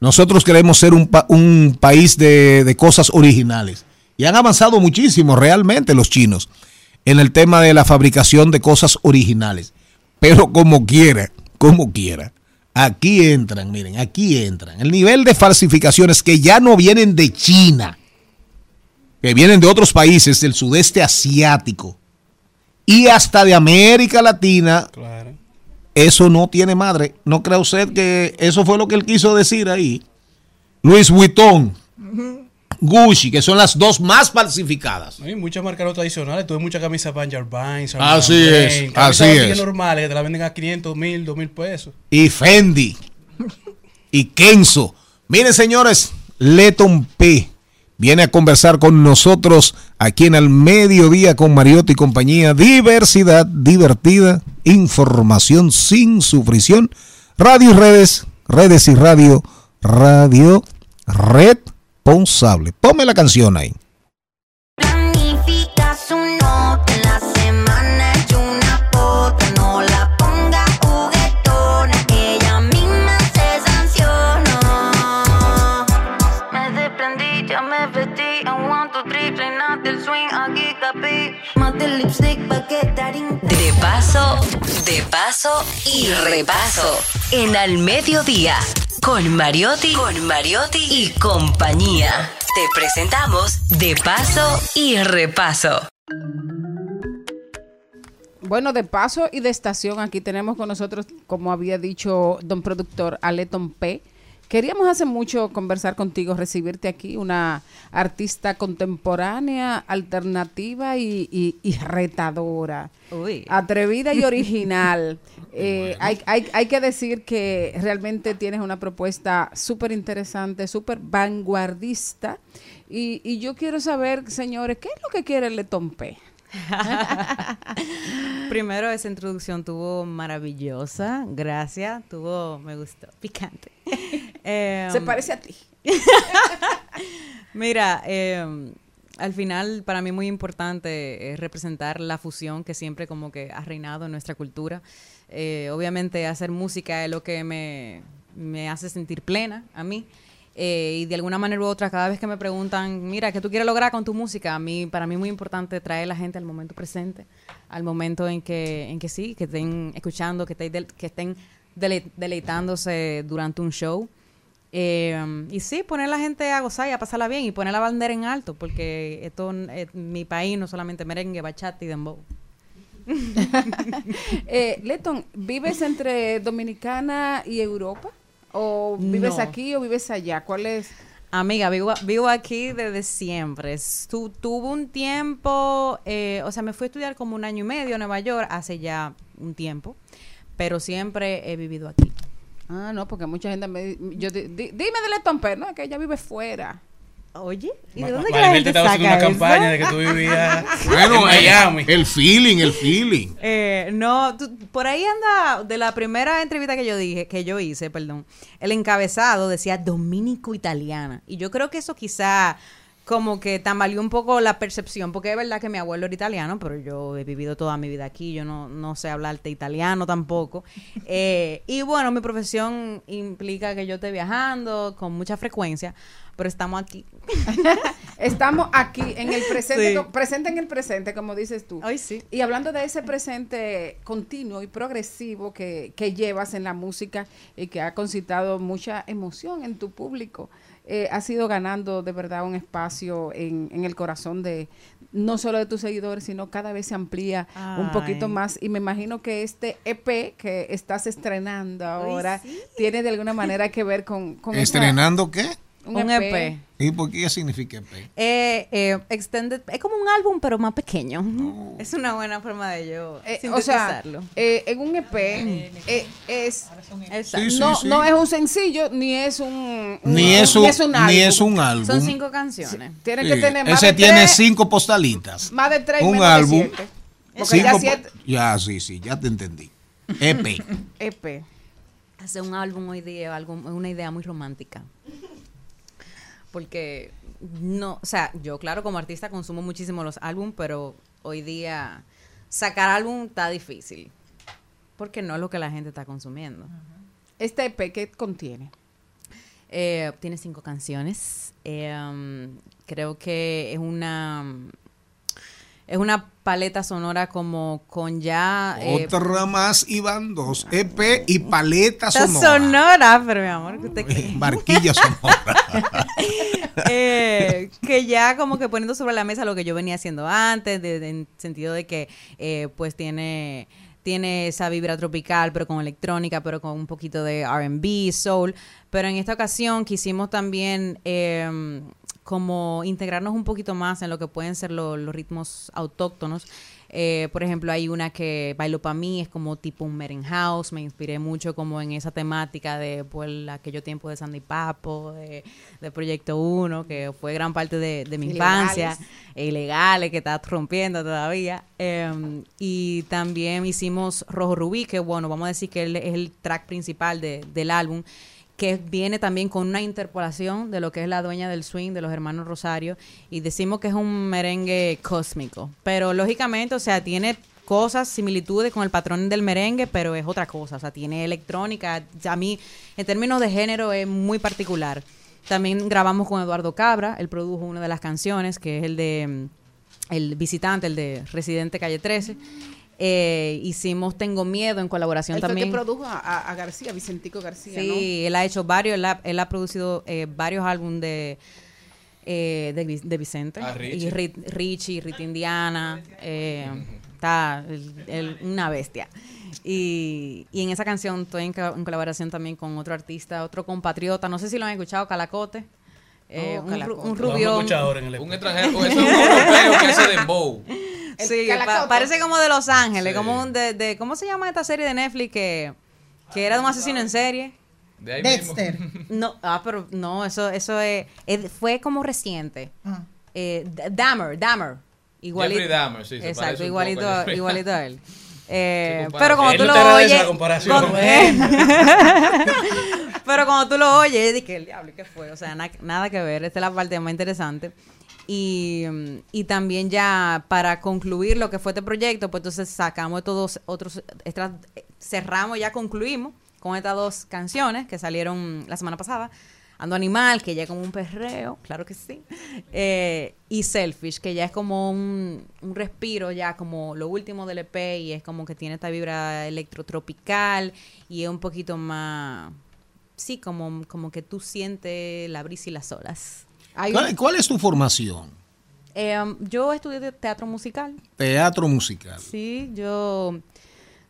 Nosotros queremos ser un, pa- un país de, de cosas originales. Y han avanzado muchísimo realmente los chinos en el tema de la fabricación de cosas originales. Pero como quiera, como quiera. Aquí entran, miren, aquí entran. El nivel de falsificaciones que ya no vienen de China, que vienen de otros países del sudeste asiático y hasta de América Latina, Claro. Eso no tiene madre. ¿No cree usted que eso fue lo que él quiso decir ahí? Luis Vuitton, Gucci, que son las dos más falsificadas. Hay muchas marcas tradicionales. Tuve muchas camisas Banjar Vines. Así es, así es. normales que te la venden a 500, 1000, 2000 pesos. y Fendi y Kenzo. Miren, señores, Leton P viene a conversar con nosotros aquí en el mediodía con Mariotti y compañía. Diversidad divertida, información sin sufrición, radio y redes, redes y radio, radio responsable. Ponme la canción ahí. Paso, de paso y repaso. En Al Mediodía. Con Mariotti, con Mariotti y compañía. Te presentamos De paso y repaso. Bueno, de paso y de estación, aquí tenemos con nosotros, como había dicho don productor, Aleton P. Queríamos hace mucho conversar contigo, recibirte aquí, una artista contemporánea, alternativa y, y- y retadora. Atrevida y original. Eh, hay, hay- hay que decir que realmente tienes una propuesta súper interesante, súper vanguardista. Y, y yo quiero saber, señores, ¿qué es lo que quiere Leton P? Primero, esa introducción tuvo maravillosa, gracias, tuvo, me gustó, picante. Em, Se parece a ti. Mira, em, al final para mí muy importante eh, representar la fusión que siempre como que ha reinado en nuestra cultura. Eh, obviamente hacer música es lo que me, me hace sentir plena a mí. Eh, y de alguna manera u otra, cada vez que me preguntan, mira, ¿qué tú quieres lograr con tu música? A mí, para mí es muy importante traer a la gente al momento presente, al momento en que, en que sí, que estén escuchando, que estén, que estén dele- deleitándose durante un show. Eh, y sí, poner a la gente a gozar y a pasarla bien y poner la bandera en alto, porque esto es mi país, no solamente merengue, bachata y dembow. Eh, Leton, ¿vives entre Dominicana y Europa? ¿O vives No. aquí o vives allá? ¿Cuál es? Amiga, vivo, vivo aquí desde siempre. Estu- tuve un tiempo, eh, o sea, me fui a estudiar como un año y medio a Nueva York hace ya un tiempo, pero siempre he vivido aquí. Ah, no, porque mucha gente me yo di- di- dime de Leton P, no, que ella vive fuera. Oye, ¿y Ma- Ma- Maribel te estaba haciendo una campaña de que tú vivías Bueno, en Miami. El, el feeling, el feeling. Eh, no, tú- por ahí anda, de la primera entrevista que yo dije, que yo hice, perdón, el encabezado decía dominico italiana. Y yo creo que eso quizá como que tambaleó un poco la percepción, porque es verdad que mi abuelo era italiano, pero yo he vivido toda mi vida aquí, yo no, no sé hablarte italiano tampoco. Eh, y bueno, mi profesión implica que yo esté viajando con mucha frecuencia, pero estamos aquí. Estamos aquí en el presente, Sí. presente en el presente, como dices tú. Ay, sí. Y hablando de ese presente continuo y progresivo que, que llevas en la música y que ha concitado mucha emoción en tu público, eh, has ido ganando de verdad un espacio en, en el corazón de no solo de tus seguidores, sino cada vez se amplía un poquito más. Y me imagino que este EP que estás estrenando ahora tiene de alguna manera que ver con... con esa- ¿Estrenando qué? Un, Un EP. EP. ¿Y por qué significa EP? Eh, eh, extended, es como un álbum, pero más pequeño. Es una buena forma de yo Eh, o sea, eh, en un EP eh, es. Sí, sí, no, sí. no es un sencillo ni es un Ni es un, ni álbum. es un álbum. Son cinco canciones. Tiene Sí, que tener más Ese de tiene tres, cinco postalitas. más de tres un álbum. siete. Porque ya cinco siete ya, sí, sí, ya te entendí. E EP. EP. Hacer un álbum hoy día es algo- es una idea muy romántica. Porque no, o sea, yo claro como artista consumo muchísimo los álbumes, pero hoy día sacar álbum está difícil. Porque no es lo que la gente está consumiendo. Este EP ¿qué contiene? Eh, tiene cinco canciones. Eh, um, creo que es una es una paleta sonora como con ya eh, Otra más y van dos. EP y paleta sonora. sonora, pero mi amor, ¿qué usted cree? Barquilla sonora. Eh, que ya como que poniendo sobre la mesa lo que yo venía haciendo antes, de- de- en sentido de que eh, pues tiene tiene esa vibra tropical, pero con electrónica, pero con un poquito de R&B, soul. Pero en esta ocasión quisimos también eh, como integrarnos un poquito más en lo que pueden ser lo- los ritmos autóctonos. Eh, por ejemplo, hay una que Bailo para mí, es como tipo un merengue house, me inspiré mucho como en esa temática de pues, el- aquello tiempo de Sandy Papo, de, de Proyecto 1, que fue gran parte de, de mi infancia, Ilegales. e ilegales, que está rompiendo todavía. Eh, y también hicimos Rojo Rubí, que bueno, vamos a decir que él es el track principal de- del álbum que viene también con una interpolación de lo que es la dueña del swing de los hermanos Rosario y decimos que es un merengue cósmico, pero lógicamente, o sea, tiene cosas, similitudes con el patrón del merengue, pero es otra cosa, o sea, tiene electrónica, a mí en términos de género es muy particular. También grabamos con Eduardo Cabra, él produjo una de las canciones, que es el de mm, el visitante, el de Residente Calle 13. Eh, hicimos Tengo Miedo en colaboración Él también. que produjo a, García, Vicentico García, Sí, él ha hecho varios, él ha, él ha producido eh, varios álbumes de, eh, de, de Vicente. Ah, Richie. Y Rit- Richie, Rita Indiana. eh, está el- el- una bestia. Y, y en esa canción estoy en, co- en colaboración también con otro artista, otro compatriota. No sé si lo han escuchado, Calacote. Eh, Oh, un, un en el Un extranjero, o eso es un europeo que hace dembow. El Sí, pa- parece como de Los Ángeles, Sí. como un de, de- ¿cómo se llama esta serie de Netflix que, que era de un asesino en serie? De ahí Dexter. mismo. No, ah, pero no, eso, eso es, es- fue como reciente. Ah. Eh, Dahmer, Dahmer. Igualito. Jeffrey Dahmer, sí, se Exacto, igualito, poco a igualito a él. Eh, pero cuando tú lo oyes. eh, pero cuando tú lo oyes, dije, el diablo, ¿qué fue? O sea, na- nada que ver. Esta es la parte más interesante. Y, y también ya para concluir lo que fue este proyecto, pues entonces sacamos estos otros, cerramos, ya concluimos con estas dos canciones que salieron la semana pasada. Ando Animal, que ya es como un perreo, claro que sí. Eh, y Selfish, que ya es como un, un respiro, ya como lo último del EP y es como que tiene esta vibra electrotropical y es un poquito más, sí, como, como que tú sientes la brisa y las olas. ¿Cuál, cuál es tu formación? eh, um, yo estudié teatro musical. Teatro musical. Sí, yo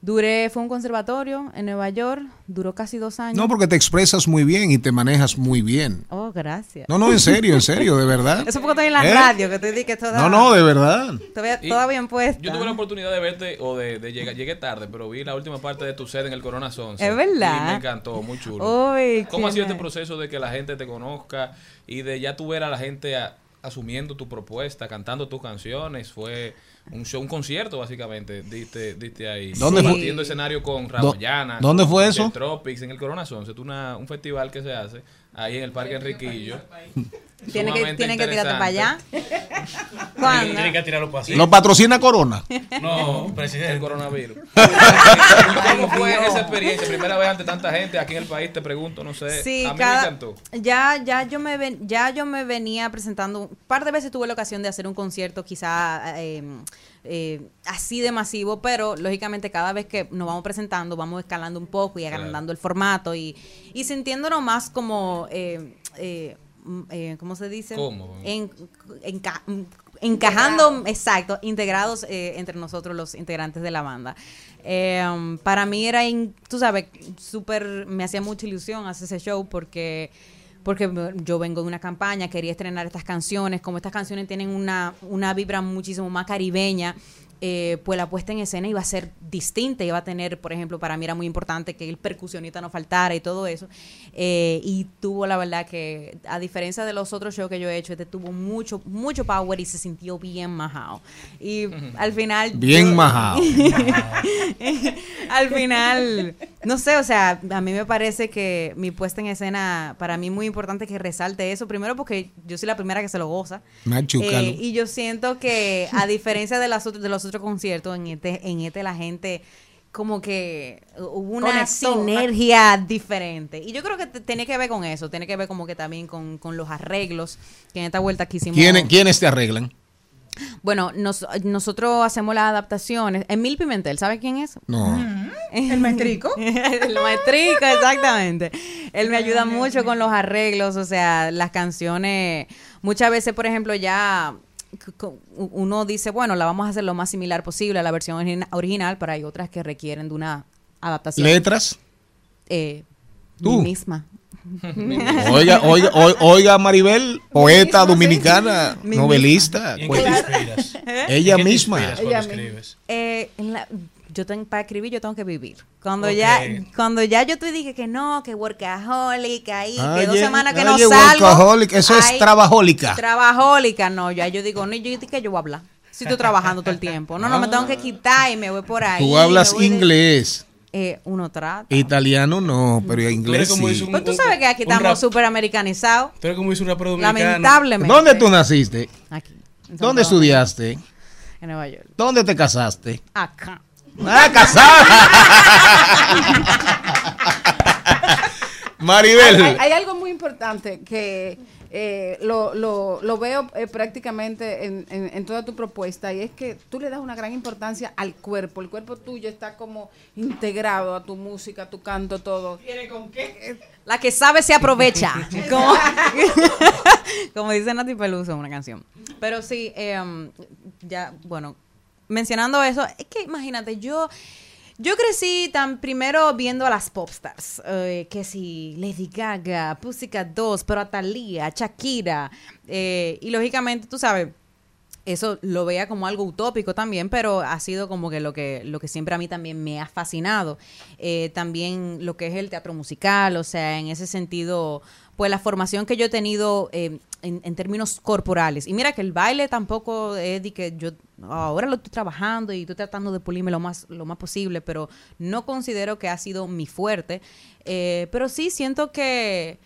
duré, fue un conservatorio en Nueva York, duró casi dos años. No, porque te expresas muy bien y te manejas muy bien. Oh, gracias. No, no, en serio, en serio, de verdad. Eso porque estoy en la ¿Eh? radio, que te di que toda... No, no, de verdad. Todavía, toda bien puesta. Yo tuve la oportunidad de verte o de, de llegar, llegué tarde, pero vi la última parte de tu set en el Corona Sonce. Es verdad. Y me encantó, muy chulo. Uy, ¿Cómo ha sido este proceso de que la gente te conozca y de ya tú ver a la gente a- asumiendo tu propuesta, cantando tus canciones? Fue Un show, un concierto, básicamente, diste, diste ahí. ¿Dónde fue? Compartiendo escenario con Raboyana. ¿Dónde fue eso? The Tropics, en el Corona Son. Es una, un festival que se hace ahí en el Parque Enriquillo. Tiene que, tiene que tirarte para allá. ¿Cuándo? Tiene que tirarlo para así. ¿Lo patrocina Corona? No, presidente. El coronavirus. ¿Cómo fue esa experiencia? Primera vez ante tanta gente aquí en el país, te pregunto, no sé. Sí, a mí cada- me encantó. Ya, ya yo me ven- ya yo me venía presentando un par de veces tuve la ocasión de hacer un concierto quizá eh, eh, así de masivo, pero lógicamente cada vez que nos vamos presentando vamos escalando un poco y agrandando el formato y, y sintiéndonos más como eh, eh, mm, eh, ¿cómo se dice? Cómodo. En- enca- encajando, exacto, integrados eh, entre nosotros los integrantes de la banda. Eh, um, para mí era, in- tú sabes, súper, me hacía mucha ilusión hacer ese show porque porque yo vengo de una campaña, quería estrenar estas canciones, como estas canciones tienen una, una vibra muchísimo más caribeña, eh, pues la puesta en escena iba a ser distinta, iba a tener, por ejemplo, para mí era muy importante que el percusionista no faltara y todo eso, eh, y tuvo la verdad que, a diferencia de los otros shows que yo he hecho, este tuvo mucho, mucho power y se sintió bien majado. Y al final... Bien yo- majao. al final, no sé, o sea, a mí me parece que mi puesta en escena, para mí muy importante que resalte eso, primero porque yo soy la primera que se lo goza. Machucalo. Eh, y yo siento que, a diferencia de, las otras- de los otros conciertos, en este, en este la gente como que hubo una Conectó. sinergia diferente. Y yo creo que tiene que ver con eso, tiene que ver como que también con, con los arreglos que en esta vuelta quisimos. ¿Quiénes, ¿Quiénes te arreglan? Bueno, nos- nosotros hacemos las adaptaciones. Emil Pimentel, ¿sabe quién es? No. El maestrico. el maestrico, exactamente. Él me ayuda mucho con los arreglos, o sea, las canciones, muchas veces, por ejemplo, ya uno dice, bueno, la vamos a hacer lo más similar posible a la versión origina- original, pero hay otras que requieren de una adaptación. ¿Letras? Eh, Tú. mi misma. Oiga, oiga, oi- oiga Maribel, poeta dominicana, Mi novelista. ¿Y en pues, qué te inspiras? Ella ¿En qué te misma. inspiras cuando Ella misma. escribes? Eh, en la- yo tengo, para escribir yo tengo que vivir. Cuando ya cuando ya yo te dije que no, que workaholic, ahí, que dos semanas que no oye, salgo. workaholic, eso es trabajólica. Trabajólica, no, ya yo digo, no, yo dije que yo voy a hablar. Si estoy trabajando todo el tiempo. No, no, me tengo que quitar y me voy por ahí. Tú hablas de- inglés, Eh, uno trata. italiano no, pero inglés como sí. un- Pues tú sabes que aquí estamos súper americanizados. Tú eres como dice un rapero dominicano. Lamentablemente. ¿Dónde tú naciste? Aquí. ¿Dónde estudiaste? En Nueva York. ¿Dónde te casaste? Acá. ¡Ah, casada! Maribel. Hay, hay algo muy importante que eh, lo, lo, lo veo eh, prácticamente en, en- en toda tu propuesta y es que tú le das una gran importancia al cuerpo. El cuerpo tuyo está como integrado a tu música, a tu canto, todo. ¿Tiene con qué? La que sabe se aprovecha. como, como dice Nati Peluso en una canción. Pero sí, eh, um, ya, bueno, mencionando eso, es que imagínate, yo. Yo crecí tan primero viendo a las popstars, eh, que si Lady Gaga, Pussycat 2, pero a Thalía, Shakira, eh, y lógicamente, tú sabes, eso lo veía como algo utópico también, pero ha sido como que lo que, lo que siempre a mí también me ha fascinado. Eh, también lo que es el teatro musical, o sea, en ese sentido, pues la formación que yo he tenido eh, en, en términos corporales. Y mira que el baile tampoco es de que yo ahora lo estoy trabajando y estoy tratando de pulirme lo más, lo más posible, pero no considero que ha sido mi fuerte. Eh, pero sí siento que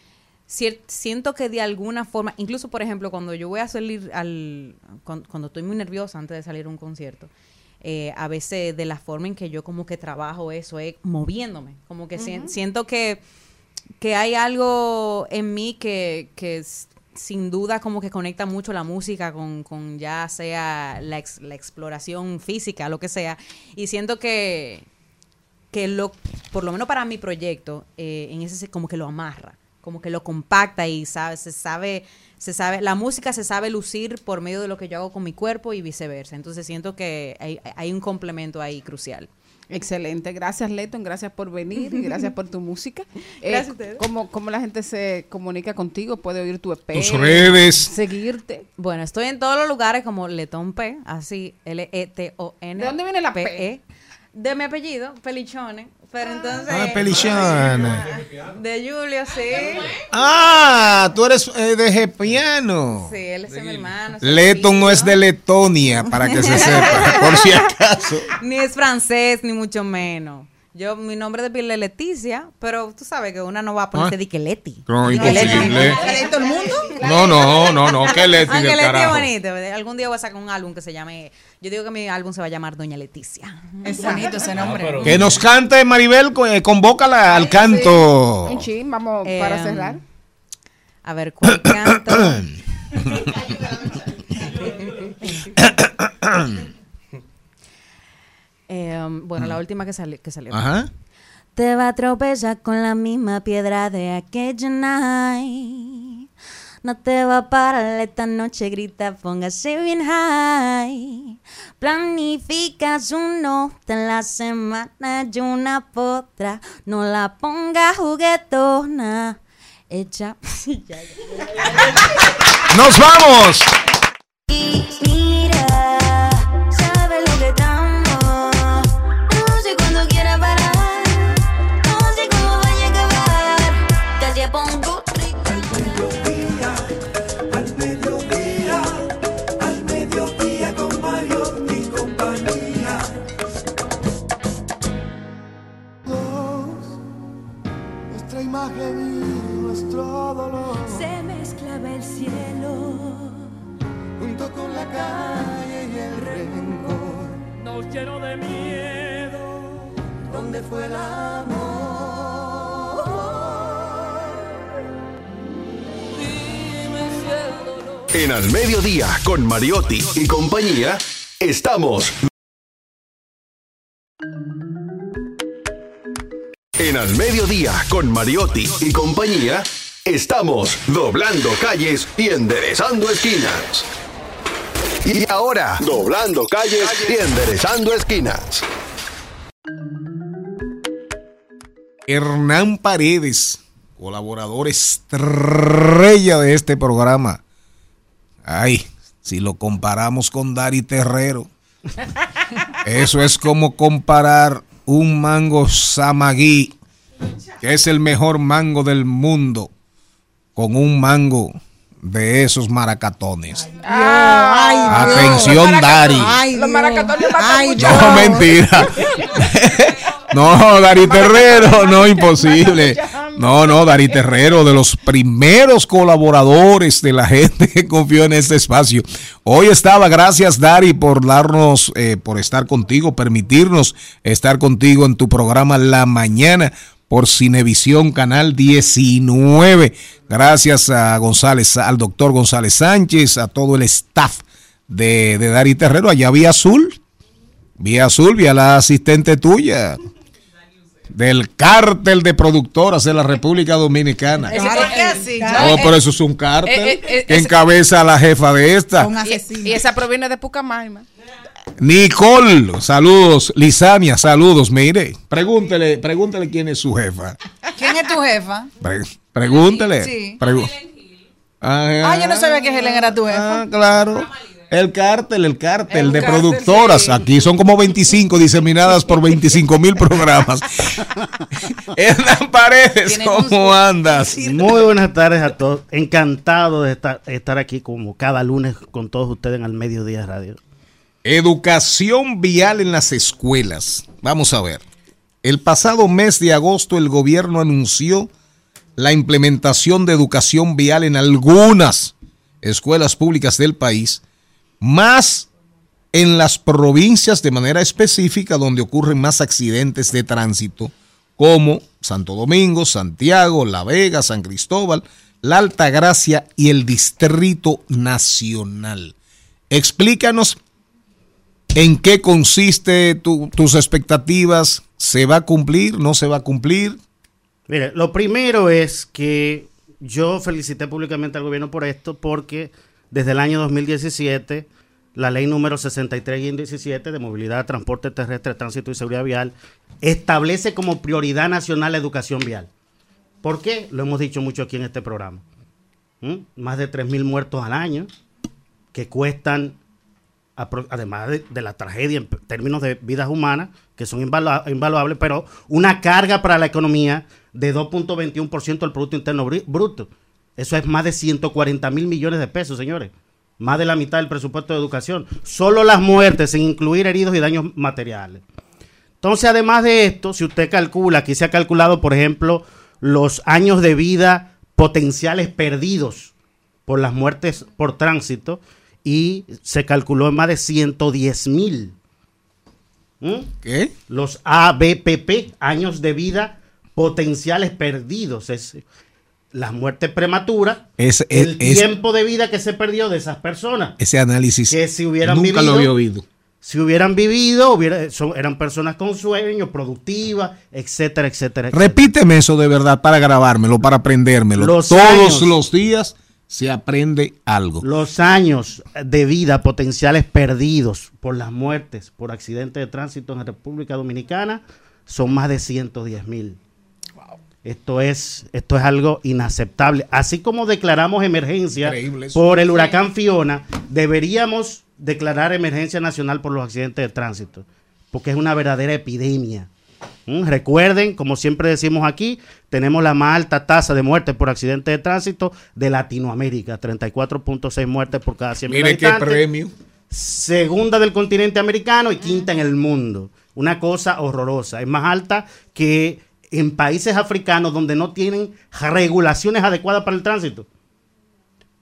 siento que de alguna forma, incluso por ejemplo, cuando yo voy a salir al, cuan- cuando, estoy muy nerviosa antes de salir a un concierto, eh, a veces de la forma en que yo como que trabajo eso es moviéndome, como que siento que, que hay algo en mí que, sin duda como que conecta mucho la música con, con ya sea la, la exploración física, lo que sea, y siento que, que lo, por lo menos para mi proyecto, eh, en ese se- como que lo amarra, como que lo compacta y sabe, se sabe, se sabe, la música se sabe lucir por medio de lo que yo hago con mi cuerpo y viceversa. Entonces siento que hay, hay un complemento ahí crucial. Excelente, gracias Leton, gracias por venir y gracias por tu música. Eh, Gracias a ustedes. ¿cómo, cómo la gente se comunica contigo? ¿Puede oír tu EP? Tus redes. Seguirte. Bueno, estoy en todos los lugares como Letón P, así L-E-T-O-N. ¿De dónde viene la P? P-E. De mi apellido, Pelichone. Pero entonces. Ah, Pelichone. De Julio, sí. Ah, tú eres eh, de Gepiano. Sí, él es mi hermano. es Letton no es de Letonia, para que se sepa, por si acaso. Ni es francés, ni mucho menos. Yo, mi nombre de pila es Leticia, pero tú sabes que una no va a ponerse Ah. de que Leti. No, imposible. ¿Hay todo el mundo? No, no, no, no, que Leti Aunque del Leti es carajo. bonito. Algún día voy a sacar un álbum que se llame. Yo digo que mi álbum se va a llamar Doña Leticia. Es bonito ese nombre. Que nos cante Maribel, eh, convócala al canto. Un chin, vamos para Em, cerrar. A ver, ¿cuál canto? Em, bueno, la última que, sali- que salió. Ajá. Te va a tropezar con la misma piedra de aquella night. No te va a parar esta noche, grita, póngase bien high. Planificas un nota en la semana y una potra. No la ponga juguetona. Echa. ¡Nos vamos! Nos llenó de miedo. ¿Dónde fue el amor? Dime si el dolor. En Al Mediodía, con Mariotti y compañía, estamos. En Al Mediodía, con Mariotti y compañía, estamos doblando calles y enderezando esquinas. Y ahora, doblando calles y enderezando esquinas. Hernán Paredes, colaborador estrella de este programa. Ay, si lo comparamos con Dari Terrero, eso es como comparar un mango samagui, que es el mejor mango del mundo, con un mango de esos maracatones. Atención, Dari. Los maracatones matan mucho. No, mentira. No, Dari Terrero, no, imposible. No, no, Dari Terrero, de los primeros colaboradores de la gente que confió en este espacio. Hoy estaba, gracias Dari por darnos, eh, por estar contigo, permitirnos estar contigo en tu programa La Mañana por Cinevisión Canal 19. Gracias a González, al doctor González Sánchez, a todo el staff de, de Dari Terrero. Allá vía azul, vía azul, vía la asistente tuya del cártel de productoras de la República Dominicana. No, pero eso es un cártel eh, eh, que encabeza a la jefa de esta. Y, y esa proviene de Pucamaima. Nicole, saludos. Lisania, saludos. Mire, pregúntele, pregúntele quién es su jefa. ¿Quién es tu jefa? Pre- pregúntele. Sí. Pregu- Ah, yo no sabía que Helen era tu jefa. Ah, claro. El cártel, el cártel El de cártel, productoras. sí. Aquí son como 25 diseminadas por 25 mil programas. Hernán Paredes, ¿cómo andas? Muy buenas tardes a todos. Encantado de estar, estar aquí como cada lunes con todos ustedes en el Mediodía Radio. Educación vial en las escuelas. Vamos a ver. El pasado mes de agosto el gobierno anunció la implementación de educación vial en algunas escuelas públicas del país, más en las provincias de manera específica donde ocurren más accidentes de tránsito, como Santo Domingo, Santiago, La Vega, San Cristóbal, La Altagracia y el Distrito Nacional. Explícanos en qué consiste tu- tus expectativas, ¿se va a cumplir, no se va a cumplir? Mire, lo primero es que yo felicité públicamente al gobierno por esto porque desde el año 2017 la ley número 63-17 de movilidad, transporte terrestre, tránsito y seguridad vial establece como prioridad nacional la educación vial. ¿Por qué? Lo hemos dicho mucho aquí en este programa. ¿Mm? Más de 3.000 muertos al año que cuestan, además de, la tragedia en términos de vidas humanas, que son invalua- invaluables, pero una carga para la economía de 2.21% del Producto Interno Bruto. Eso es más de 140 mil millones de pesos, señores. Más de la mitad del presupuesto de educación. Solo las muertes, sin incluir heridos y daños materiales. Entonces, además de esto, si usted calcula, aquí se ha calculado, por ejemplo, los años de vida potenciales perdidos por las muertes por tránsito y se calculó en más de 110 mil. ¿Mm? ¿Qué? Los ABPP, años de vida potenciales perdidos. Es las muertes prematuras, Es- el es- tiempo de vida que se perdió de esas personas. Ese análisis Que si hubieran nunca lo vivido- había oído. Si hubieran vivido, hubiera- son- eran personas con sueño, productivas, etcétera, etcétera. etcétera. Repíteme eso de verdad para grabármelo, para aprendérmelo. Los Todos años. los días se aprende algo. Los años de vida potenciales perdidos por las muertes por accidentes de tránsito en la República Dominicana son más de 110 mil. Esto es, esto es algo inaceptable. Así como declaramos emergencia por el huracán Fiona, deberíamos declarar emergencia nacional por los accidentes de tránsito, porque es una verdadera epidemia. ¿Mm? Recuerden, como siempre decimos aquí, tenemos la más alta tasa de muertes por accidentes de tránsito de Latinoamérica, 34.6 muertes por cada 100 mil Mire qué premio. Segunda del continente americano y quinta en el mundo. Una cosa horrorosa. Es más alta que en países africanos donde no tienen regulaciones adecuadas para el tránsito.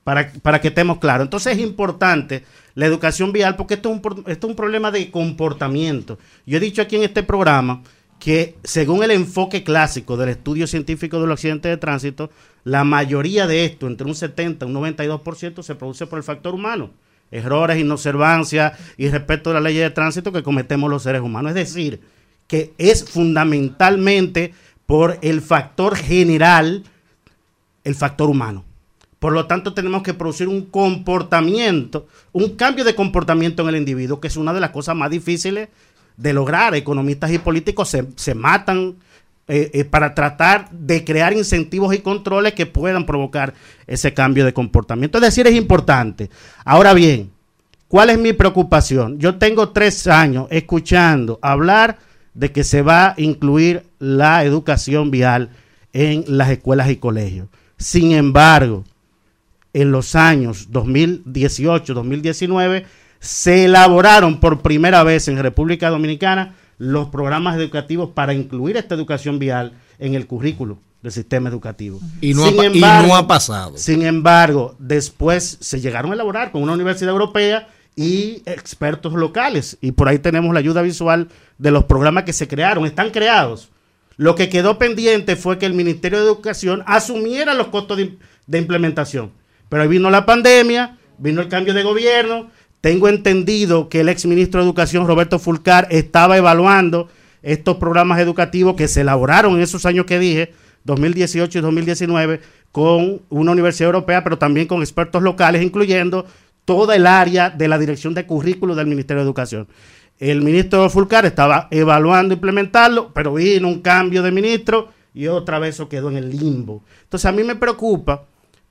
Para, para que estemos claros. Entonces es importante la educación vial porque esto es, un, esto es un problema de comportamiento. Yo he dicho aquí en este programa que según el enfoque clásico del estudio científico de los accidentes de tránsito, la mayoría de esto, entre un 70 y un 92%, se produce por el factor humano. Errores, inobservancia y respeto de la ley de tránsito que cometemos los seres humanos. Es decir, que es fundamentalmente por el factor general, el factor humano. Por lo tanto, tenemos que producir un comportamiento, un cambio de comportamiento en el individuo, que es una de las cosas más difíciles de lograr. Economistas y políticos se, se matan eh, eh, para tratar de crear incentivos y controles que puedan provocar ese cambio de comportamiento. Es decir, es importante. Ahora bien, ¿cuál es mi preocupación? Yo tengo tres años escuchando hablar de que se va a incluir la educación vial en las escuelas y colegios. Sin embargo, en los años 2018, 2019, se elaboraron por primera vez en República Dominicana los programas educativos para incluir esta educación vial en el currículo del sistema educativo. Y no ha pa- y no ha pasado. Sin embargo, después se llegaron a elaborar con una universidad europea y expertos locales. Y por ahí tenemos la ayuda visual de los programas que se crearon. Están creados. Lo que quedó pendiente fue que el Ministerio de Educación asumiera los costos de, de implementación. Pero ahí vino la pandemia, vino el cambio de gobierno. Tengo entendido que el exministro de Educación, Roberto Fulcar, estaba evaluando estos programas educativos que se elaboraron en esos años que dije, 2018 y 2019, con una universidad europea, pero también con expertos locales, incluyendo toda el área de la dirección de currículo del Ministerio de Educación. El ministro Fulcar estaba evaluando implementarlo, pero vino un cambio de ministro y otra vez eso quedó en el limbo. Entonces a mí me preocupa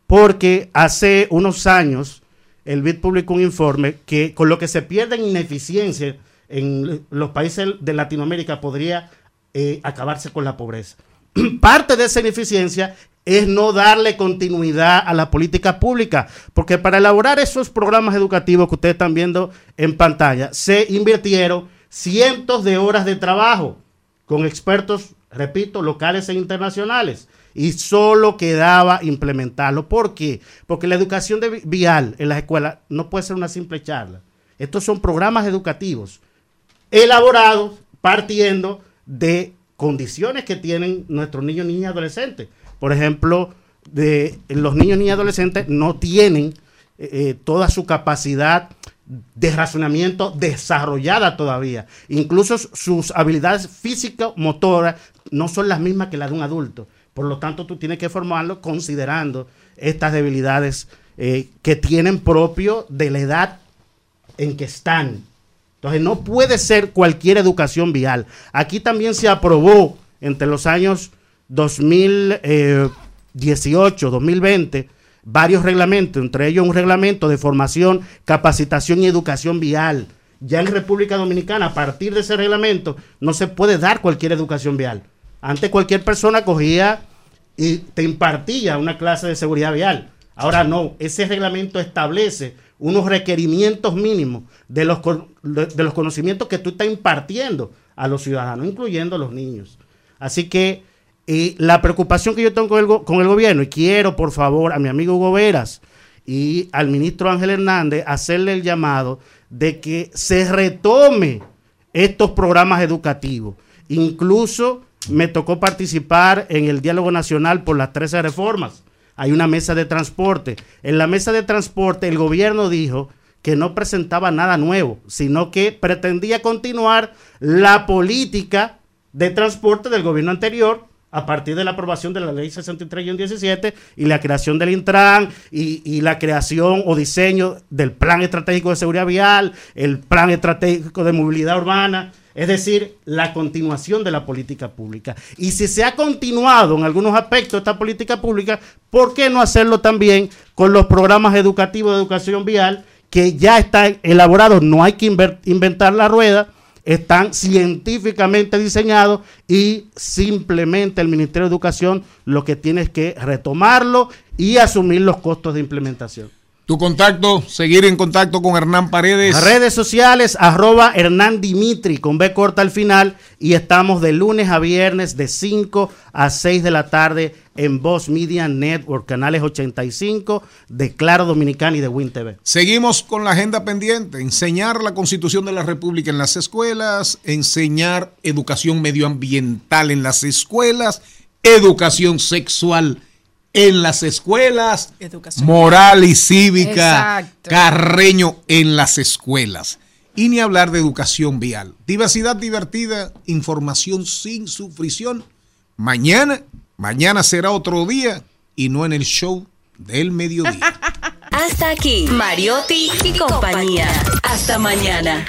porque hace unos años el BID publicó un informe que con lo que se pierde en ineficiencia en los países de Latinoamérica podría eh, acabarse con la pobreza. Parte de esa ineficiencia es no darle continuidad a la política pública, porque para elaborar esos programas educativos que ustedes están viendo en pantalla, se invirtieron cientos de horas de trabajo con expertos, repito, locales e internacionales. Y solo quedaba implementarlo. ¿Por qué? Porque la educación de vi- vial en las escuelas no puede ser una simple charla. Estos son programas educativos elaborados partiendo de condiciones que tienen nuestros niños, niñas y adolescentes. Por ejemplo, de, los niños, niñas y adolescentes no tienen eh, eh, toda su capacidad de razonamiento desarrollada todavía. Incluso sus habilidades físicas, motoras, no son las mismas que las de un adulto. Por lo tanto, tú tienes que formarlo considerando estas debilidades eh, que tienen propio de la edad en que están. Entonces, no puede ser cualquier educación vial. Aquí también se aprobó entre los años 2018, 2020, varios reglamentos, entre ellos un reglamento de formación, capacitación y educación vial, Ya en República Dominicana, a partir de ese reglamento, no se puede dar cualquier educación vial. Antes cualquier persona cogía y te impartía una clase de seguridad vial. Ahora no, ese reglamento establece unos requerimientos mínimos de los, de los conocimientos que tú estás impartiendo a los ciudadanos, incluyendo a los niños. Así que eh, la preocupación que yo tengo con el, con el gobierno, y quiero por favor a mi amigo Hugo Veras y al ministro Ángel Hernández hacerle el llamado de que se retome estos programas educativos. Incluso me tocó participar en el diálogo nacional por las 13 reformas. Hay una mesa de transporte. En la mesa de transporte el gobierno dijo que no presentaba nada nuevo, sino que pretendía continuar la política de transporte del gobierno anterior a partir de la aprobación de la ley 63-17 y la creación del Intran y, y la creación o diseño del plan estratégico de seguridad vial, el plan estratégico de movilidad urbana, es decir, la continuación de la política pública. Y si se ha continuado en algunos aspectos esta política pública, ¿por qué no hacerlo también con los programas educativos de educación vial que ya están elaborados? No hay que inventar la rueda están científicamente diseñados y simplemente el Ministerio de Educación lo que tiene es que retomarlo y asumir los costos de implementación. Tu contacto, seguir en contacto con Hernán Paredes. Redes sociales, arroba Hernán Dimitri con B corta al final y estamos de lunes a viernes de 5 a 6 de la tarde en Voz Media Network, canales 85 de Claro Dominicana y de Win TV. Seguimos con la agenda pendiente, enseñar la constitución de la República en las escuelas, enseñar educación medioambiental en las escuelas, educación sexual en las escuelas, Educación. moral y cívica, Exacto. carreño en las escuelas. Y ni hablar de educación vial. Diversidad divertida, información sin sufrición. Mañana, mañana será otro día y no en el show del mediodía. Hasta aquí, Mariotti y compañía. Hasta mañana.